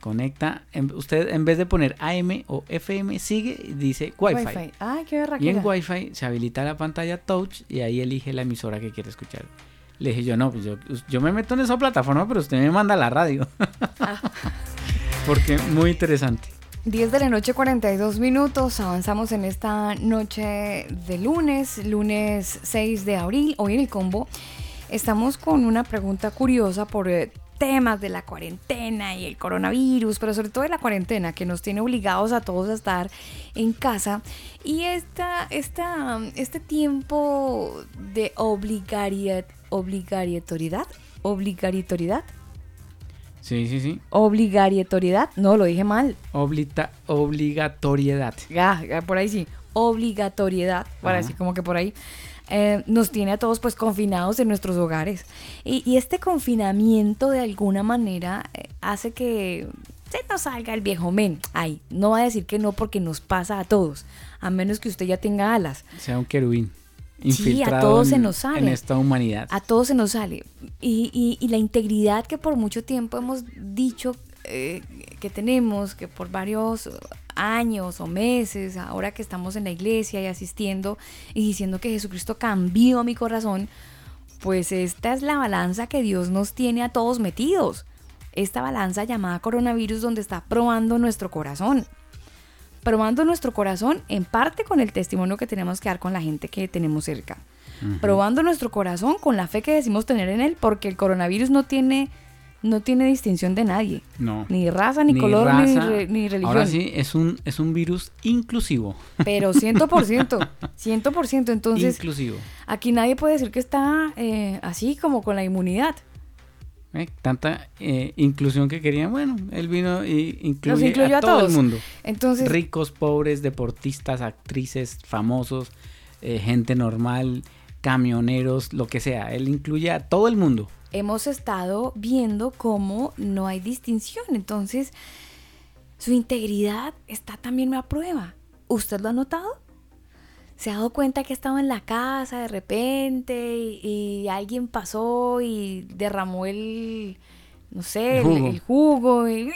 Conecta, en- usted en vez de poner AM o FM sigue y dice Wi-Fi. Wi-Fi. Ay, qué Y en Wi-Fi se habilita la pantalla touch y ahí elige la emisora que quiere escuchar. Le dije yo, no, pues yo, yo me meto en esa plataforma, pero usted me manda la radio. [laughs] Porque muy interesante. 10 de la noche, 42 minutos. Avanzamos en esta noche de lunes, lunes 6 de abril. Hoy en el combo estamos con una pregunta curiosa por eh, temas de la cuarentena y el coronavirus, pero sobre todo de la cuarentena que nos tiene obligados a todos a estar en casa. Y esta, esta, este tiempo de obligaria, obligatoriedad, obligatoriedad, Sí, sí, sí. obligatoriedad, no, lo dije mal. Oblita- obligatoriedad. Ya, ya, por ahí sí. Obligatoriedad, para Ajá. decir como que por ahí. eh, nos tiene a todos pues confinados en nuestros hogares. Y, y este confinamiento de alguna manera eh, hace que se nos salga el viejo men. Ay, no va a decir que no porque nos pasa a todos. A menos que usted ya tenga alas. Sea un querubín. Sí, a todos se nos sale. En esta humanidad. A todos se nos sale. Y, y- y la integridad que por mucho tiempo hemos dicho eh, que tenemos, que por varios años o meses, ahora que estamos en la iglesia y asistiendo y diciendo que Jesucristo cambió mi corazón, pues esta es la balanza que Dios nos tiene a todos metidos. Esta balanza llamada coronavirus donde está probando nuestro corazón probando nuestro corazón en parte con el testimonio que tenemos que dar con la gente que tenemos cerca. Probando nuestro corazón con la fe que decimos tener en él, porque el coronavirus no tiene, no tiene distinción de nadie. No. Ni raza, ni, color, ni, raza. re- ni religión. Ahora sí, es un, es un virus inclusivo. Pero 100%, 100%. Entonces, inclusivo. aquí nadie puede decir que está eh, así como con la inmunidad. ¿Eh? Tanta eh, inclusión que querían. Bueno, él vino y incluye a, a todo todos. el mundo. Entonces, Ricos, pobres, deportistas, actrices, famosos, eh, gente normal, camioneros, lo que sea. Él incluye a todo el mundo. hemos estado viendo cómo no hay distinción. Entonces, su integridad está también a prueba. ¿Usted lo ha notado? ¿Se ha dado cuenta que estaba en la casa de repente y, y alguien pasó y derramó el, no sé, El el, jugo. el jugo y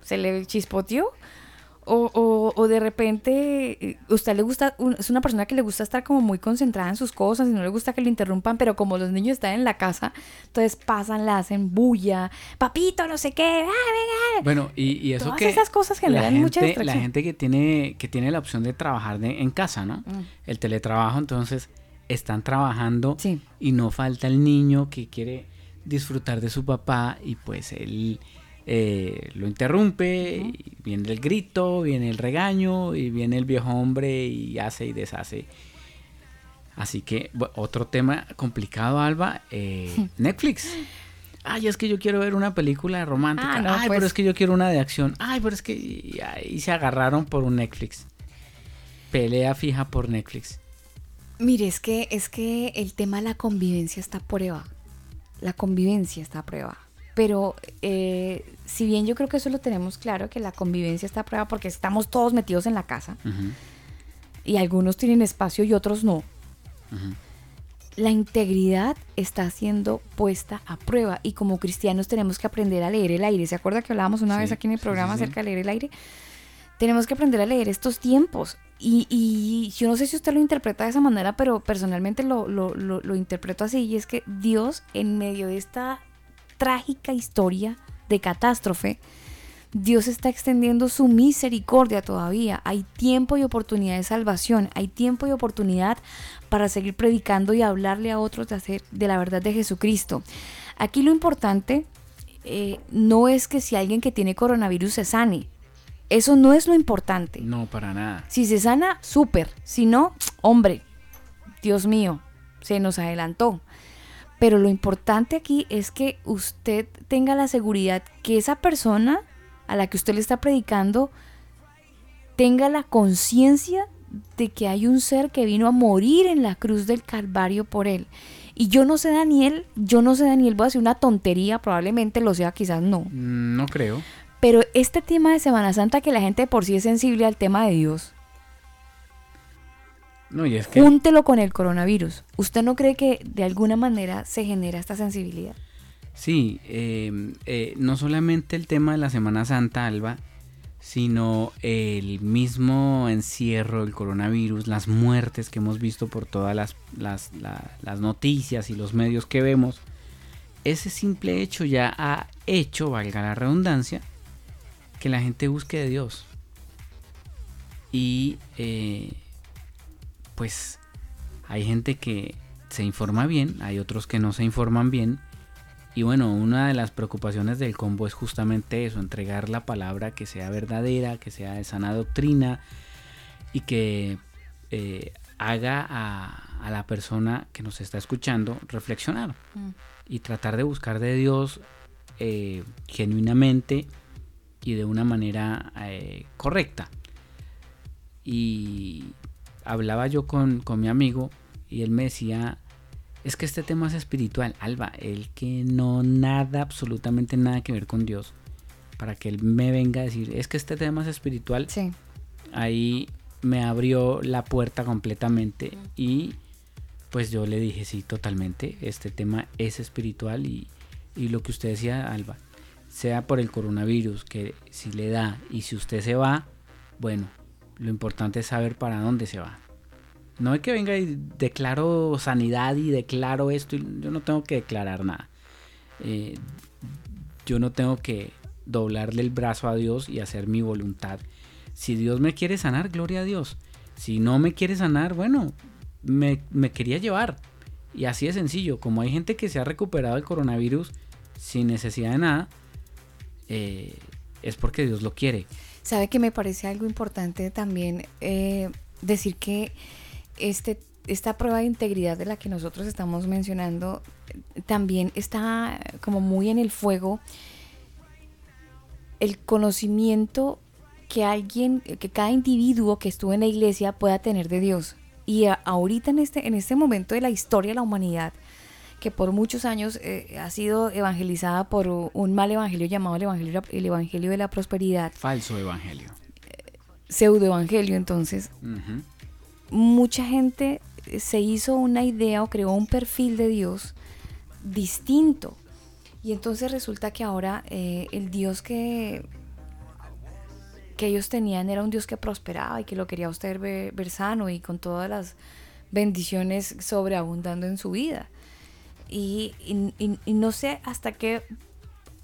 se le chispoteó? O, o- o de repente, eh, usted le gusta, es una persona que le gusta estar como muy concentrada en sus cosas y no le gusta que lo interrumpan, pero como los niños están en la casa, entonces pasan, la hacen bulla, papito, no sé qué, ah, venga. Bueno, y, y eso Todas que esas cosas la generan mucha gente- distracción. La gente que tiene, que tiene la opción de trabajar de- en casa, ¿no? Mm. El teletrabajo, entonces están trabajando y no falta el niño que quiere disfrutar de su papá y pues él eh, lo interrumpe, y viene el grito, viene el regaño y viene el viejo hombre y hace y deshace. Así que otro tema complicado, Alba, eh, [laughs] Netflix. Ay, es que yo quiero ver una película romántica. Ah, no, Ay, pues. pero es que yo quiero una de acción. Ay, pero es que y se agarraron por un Netflix. Pelea fija por Netflix. Mire, es que, es que el tema de la convivencia está a prueba. La convivencia está a prueba. Pero eh, si bien yo creo que eso lo tenemos claro, que la convivencia está a prueba porque estamos todos metidos en la casa y algunos tienen espacio y otros no. la integridad está siendo puesta a prueba y como cristianos tenemos que aprender a leer el aire. ¿Se acuerda que hablábamos una Sí, vez aquí en el programa sí, sí. acerca de leer el aire? Tenemos que aprender a leer estos tiempos. Y, y yo no sé si usted lo interpreta de esa manera, pero personalmente lo, lo, lo, lo interpreto así. Y es que Dios, en medio de esta trágica historia de catástrofe, Dios está extendiendo su misericordia todavía. Hay tiempo y oportunidad de salvación. Hay tiempo y oportunidad para seguir predicando y hablarle a otros de, hacer, de la verdad de Jesucristo. Aquí lo importante eh, no es que si alguien que tiene coronavirus se sane. Eso no es lo importante. No, para nada. Si se sana, súper. Si no, hombre, Dios mío, se nos adelantó. Pero lo importante aquí es que usted tenga la seguridad que esa persona a la que usted le está predicando tenga la conciencia de que hay un ser que vino a morir en la cruz del Calvario por él. Y yo no sé, Daniel, yo no sé, Daniel, voy a decir una tontería, probablemente lo sea, quizás no. Mm, No creo. Pero este tema de Semana Santa, que la gente de por sí es sensible al tema de Dios, No, y es que júntelo con el coronavirus. ¿Usted no cree que de alguna manera se genera esta sensibilidad? sí, eh, eh, no solamente el tema de la Semana Santa, Alba, sino el mismo encierro del coronavirus, las muertes que hemos visto por todas las, las, la- las noticias y los medios que vemos. Ese simple hecho ya ha hecho, valga la redundancia, que la gente busque de Dios. Y eh, pues hay gente que se informa bien, hay otros que no se informan bien. Y bueno, una de las preocupaciones del combo es justamente eso, entregar la palabra que sea verdadera, que sea de sana doctrina y que eh, haga a, a la persona que nos está escuchando reflexionar y tratar de buscar de Dios eh, genuinamente y de una manera eh, correcta. Y hablaba yo con, con mi amigo y él me decía, es que este tema es espiritual, Alba, el que no nada, absolutamente nada que ver con Dios, para que él me venga a decir, es que este tema es espiritual, Sí. ahí me abrió la puerta completamente y pues yo le dije, sí, totalmente, este tema es espiritual y, y lo que usted decía, Alba, sea por el coronavirus, que si le da y si usted se va, bueno, lo importante es saber para dónde se va. No es que venga y declaro sanidad y declaro esto, yo no tengo que declarar nada. Eh, yo no tengo que doblarle el brazo a Dios y hacer mi voluntad. Si Dios me quiere sanar, gloria a Dios. Si no me quiere sanar, bueno, me, me quería llevar. Y así de sencillo, como hay gente que se ha recuperado del coronavirus sin necesidad de nada, eh, es porque Dios lo quiere. ¿Sabe que me parece algo importante también eh, decir que este, esta prueba de integridad de la que nosotros estamos mencionando eh, también está como muy en el fuego el conocimiento que alguien, que cada individuo que estuvo en la iglesia pueda tener de Dios. Y ahorita en este, en este momento de la historia de la humanidad, que por muchos años eh, ha sido evangelizada por un mal evangelio llamado el evangelio, el evangelio de la prosperidad, Falso evangelio. pseudoevangelio entonces, Ujú. mucha gente se hizo una idea o creó un perfil de Dios distinto. Y entonces resulta que ahora eh, el Dios que, que ellos tenían era un Dios que prosperaba y que lo quería usted ver, ver sano y con todas las bendiciones sobreabundando en su vida. Y, no sé hasta qué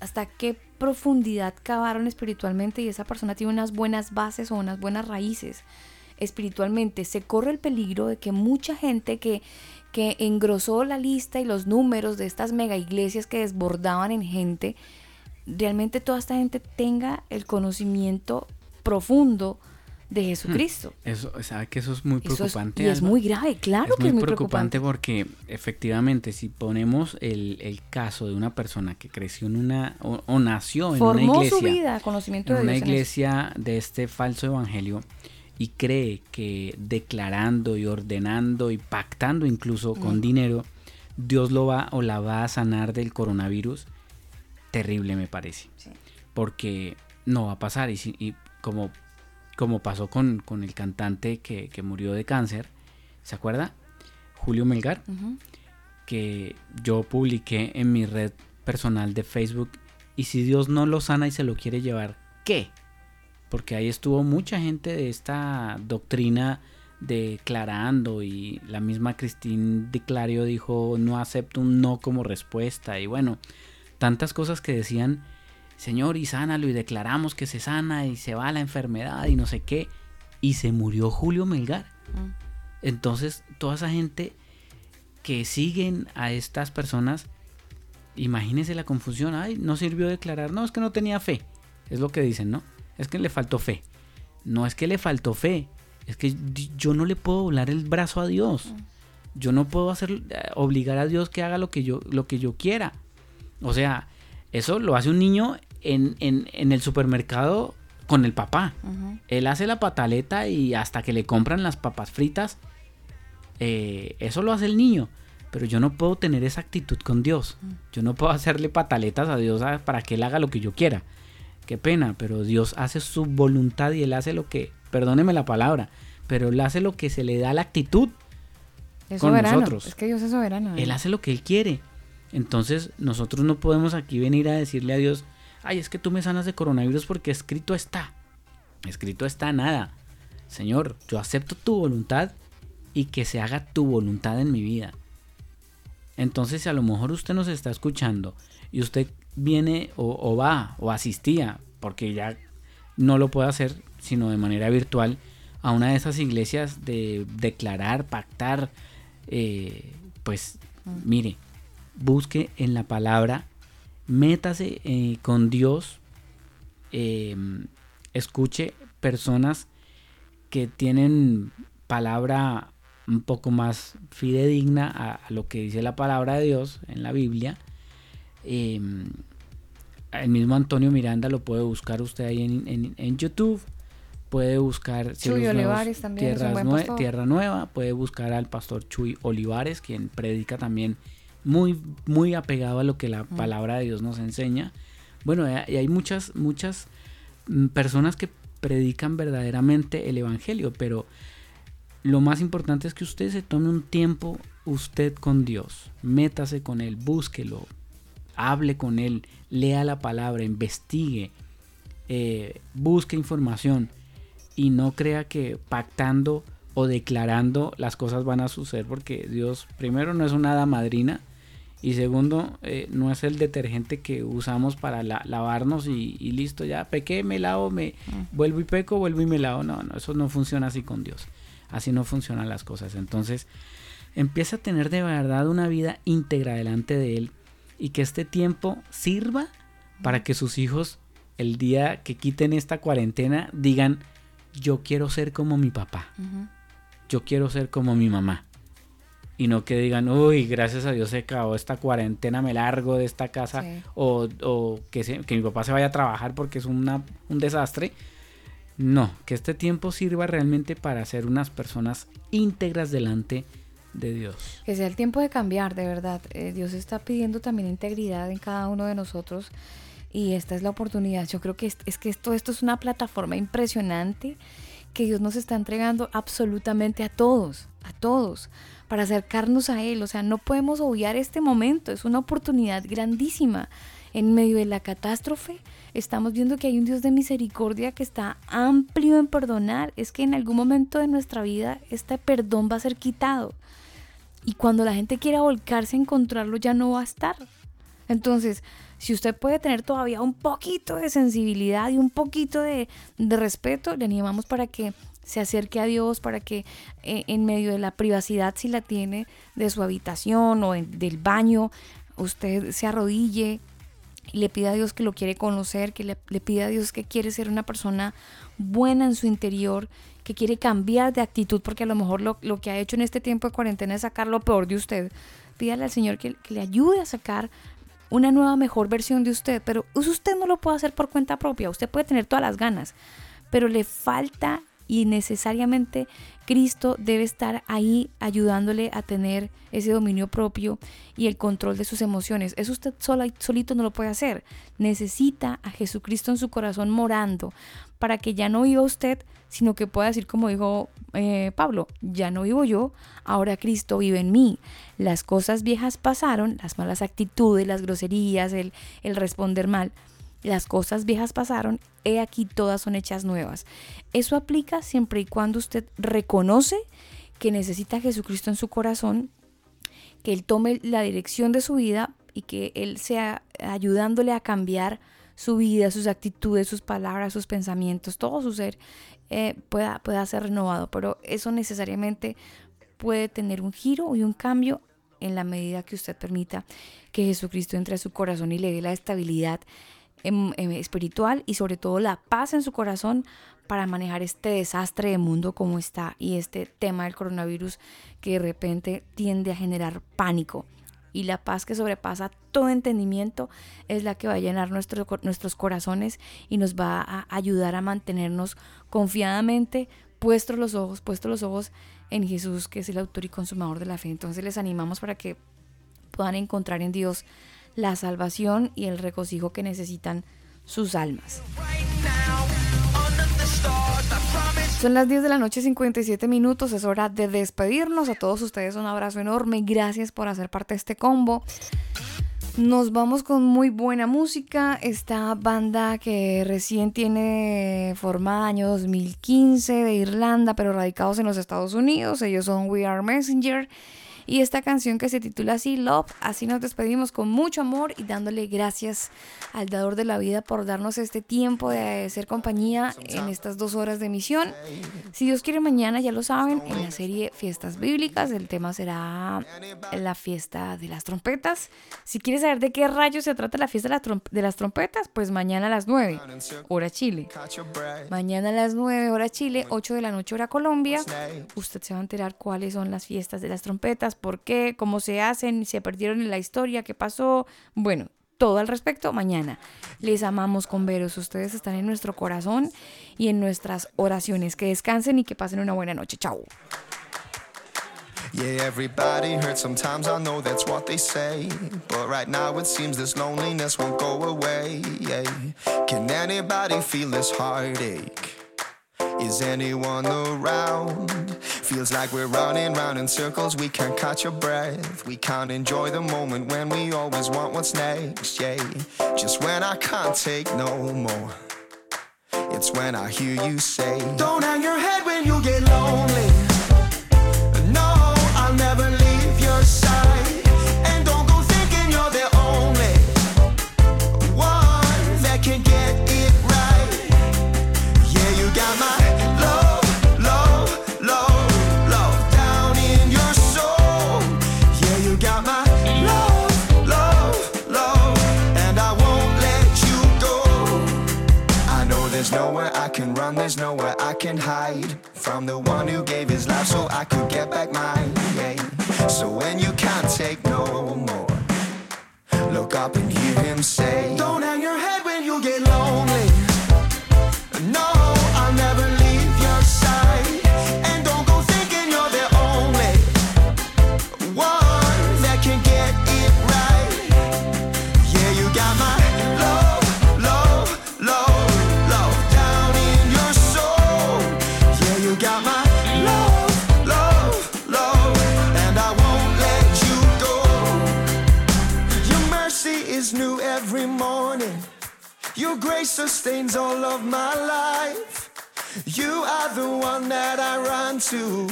hasta qué profundidad cavaron espiritualmente y esa persona tiene unas buenas bases o unas buenas raíces espiritualmente. Se corre el peligro de que mucha gente que, que engrosó la lista y los números de estas mega iglesias que desbordaban en gente, realmente toda esta gente tenga el conocimiento profundo de Jesucristo. Eso, sabe que eso es muy Eso es- preocupante. y es Alba? muy grave, claro que es muy preocupante. porque efectivamente si ponemos el, el caso de una persona que creció en una o, o nació en una iglesia, su vida, conocimiento en de una Dios en eso. iglesia de este falso evangelio y cree que declarando y ordenando y pactando incluso con Mm. dinero Dios lo va o la va a sanar del coronavirus, terrible me parece. Porque no va a pasar y, si- y como, como pasó con, con el cantante que, que murió de cáncer, ¿se acuerda? Julio Melgar. Que yo publiqué en mi red personal de Facebook. Y si Dios no lo sana y se lo quiere llevar, ¿qué? Porque ahí estuvo mucha gente de esta doctrina declarando y la misma Christine de Clario dijo no acepto un no como respuesta y bueno, tantas cosas que decían, Señor, y sánalo y declaramos que se sana y se va la enfermedad y no sé qué, y se murió Julio Melgar. Entonces, toda esa gente que siguen a estas personas, imagínense la confusión, ay, no sirvió declarar, no, es que no tenía fe, es lo que dicen, ¿no? Es que le faltó fe. No es que le faltó fe, es que yo no le puedo doblar el brazo a Dios. Yo no puedo hacer eh, obligar a Dios que haga lo que yo, lo que yo quiera. O sea, eso lo hace un niño en, en- en el supermercado con el papá. Él hace la pataleta y hasta que le compran las papas fritas, eh, eso lo hace el niño. Pero yo no puedo tener esa actitud con Dios. Yo no puedo hacerle pataletas a Dios para que Él haga lo que yo quiera. Qué pena, pero Dios hace su voluntad y Él hace lo que, perdóneme la palabra, pero Él hace lo que se le da la actitud Es con soberano. nosotros. Es que Dios es soberano. Él hace lo que Él quiere. Entonces nosotros no podemos aquí venir a decirle a Dios, ay, es que tú me sanas de coronavirus porque escrito está. Escrito está nada. Señor, yo acepto tu voluntad y que se haga tu voluntad en mi vida. Entonces, si a lo mejor usted nos está escuchando y usted viene o, o va o asistía, porque ya no lo puede hacer sino de manera virtual, a una de esas iglesias de declarar, pactar, eh, pues mire, busque en la palabra, métase eh, con Dios, eh, escuche personas que tienen palabra un poco más fidedigna a, a lo que dice la palabra de Dios en la Biblia. Eh, el mismo Antonio Miranda lo puede buscar usted ahí en, en- en YouTube. Puede buscar Chuy Olivares también Tierras Nue- pastor. Tierra Nueva. Puede buscar al pastor Chuy Olivares, quien predica también muy, muy apegado a lo que la palabra de Dios nos enseña. Bueno, eh, y hay muchas, muchas mm, personas que predican verdaderamente el Evangelio, pero lo más importante es que usted se tome un tiempo usted con Dios, métase con Él, búsquelo, hable con Él, lea la palabra, investigue, eh, busque información y no crea que pactando o declarando las cosas van a suceder porque Dios primero no es una hada madrina y segundo eh, no es el detergente que usamos para la- lavarnos y, y listo ya pequé me lavo me vuelvo y peco vuelvo y me lavo. No no eso no funciona así con Dios. Así no funcionan las cosas. Entonces empieza a tener de verdad una vida íntegra delante de él y que este tiempo sirva para que sus hijos el día que quiten esta cuarentena digan yo quiero ser como mi papá. Yo quiero ser como mi mamá. Y no que digan, uy, gracias a Dios se acabó esta cuarentena, me largo de esta casa. Sí. O, o que, se- que mi papá se vaya a trabajar porque es una- un desastre. No, que este tiempo sirva realmente para ser unas personas íntegras delante de Dios. Que sea el tiempo de cambiar, de verdad. Eh, Dios está pidiendo también integridad en cada uno de nosotros y esta es la oportunidad. Yo creo que es, es que esto, esto es una plataforma impresionante que Dios nos está entregando absolutamente a todos, a todos, para acercarnos a Él. O sea, no podemos obviar este momento, es una oportunidad grandísima. En medio de la catástrofe, estamos viendo que hay un Dios de misericordia que está amplio en perdonar. Es que en algún momento de nuestra vida este perdón va a ser quitado. Y cuando la gente quiera volcarse a encontrarlo, ya no va a estar. Entonces, si usted puede tener todavía un poquito de sensibilidad y un poquito de, de respeto, le animamos para que se acerque a Dios, para que eh, en medio de la privacidad, si la tiene, de su habitación o del baño, usted se arrodille y le pida a Dios que lo quiere conocer, que le, le pida a Dios que quiere ser una persona buena en su interior, que quiere cambiar de actitud, porque a lo mejor lo, lo que ha hecho en este tiempo de cuarentena es sacar lo peor de usted. Pídale al Señor que, que le ayude a sacar una nueva, mejor versión de usted, pero usted no lo puede hacer por cuenta propia, usted puede tener todas las ganas, pero le falta y necesariamente Cristo debe estar ahí ayudándole a tener ese dominio propio y el control de sus emociones. Eso usted sola, solito no lo puede hacer. Necesita a Jesucristo en su corazón morando para que ya no viva usted, sino que pueda decir como dijo eh, Pablo, ya no vivo yo, ahora Cristo vive en mí. Las cosas viejas pasaron, las malas actitudes, las groserías, el, el responder mal. Las cosas viejas pasaron, he aquí todas son hechas nuevas. Eso aplica siempre y cuando usted reconoce que necesita a Jesucristo en su corazón, que Él tome la dirección de su vida y que Él sea ayudándole a cambiar su vida, sus actitudes, sus palabras, sus pensamientos, todo su ser eh, pueda, pueda ser renovado. Pero eso necesariamente puede tener un giro y un cambio en la medida que usted permita que Jesucristo entre a su corazón y le dé la estabilidad espiritual y sobre todo la paz en su corazón para manejar este desastre de mundo como está y este tema del coronavirus que de repente tiende a generar pánico. Y la paz que sobrepasa todo entendimiento es la que va a llenar nuestro- nuestros corazones y nos va a ayudar a mantenernos confiadamente puestos los ojos, puestos los ojos en Jesús, que es el autor y consumador de la fe. Entonces les animamos para que puedan encontrar en Dios la salvación y el regocijo que necesitan sus almas. Son las 10 de la noche, 57 minutos. Es hora de despedirnos. A todos ustedes un abrazo enorme. Gracias por hacer parte de este combo. Nos vamos con muy buena música. Esta banda que recién tiene formada año 2015 de Irlanda, pero radicados en los Estados Unidos. Ellos son We Are Messenger. Y esta canción que se titula así, Love, así nos despedimos con mucho amor y dándole gracias al dador de la vida por darnos este tiempo de ser compañía en estas dos horas de emisión. Si Dios quiere mañana, ya lo saben, en la serie Fiestas Bíblicas, el tema será la fiesta de las trompetas. Si quieres saber de qué rayos se trata la fiesta de de las trompetas, pues mañana a las 9, hora Chile. Mañana a las 9 hora Chile, 8 de la noche hora Colombia. Usted se va a enterar cuáles son las fiestas de las trompetas, por qué, cómo se hacen, se perdieron en la historia, qué pasó. Bueno, todo al respecto mañana. Les amamos con veros. Ustedes están en nuestro corazón y en nuestras oraciones. Que descansen y que pasen una buena noche. Chao. Yeah, everybody I know that's what they say. But right now it seems this loneliness won't go away. Yeah. Can anybody feel this heartache? Is anyone around? Feels like we're running round in circles, we can't catch a breath. We can't enjoy the moment when we always want what's next. Yeah, just when I can't take no more. It's when I hear you say, Don't hang your head when you get lonely. There's nowhere I can hide from the one who gave his life so I could get back mine. Yeah. So when you can't take no more, look up and hear him say, sustains all of my life. You are the one that I run to.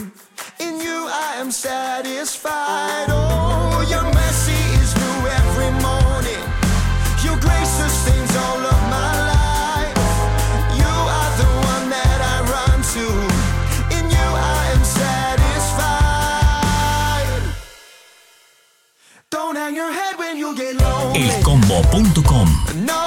In you I am satisfied. Oh, your mercy is new every morning. Your grace sustains all of my life. You are the one that I run to. In you I am satisfied. Don't hang your head when you get lonely. Elcombo.com No,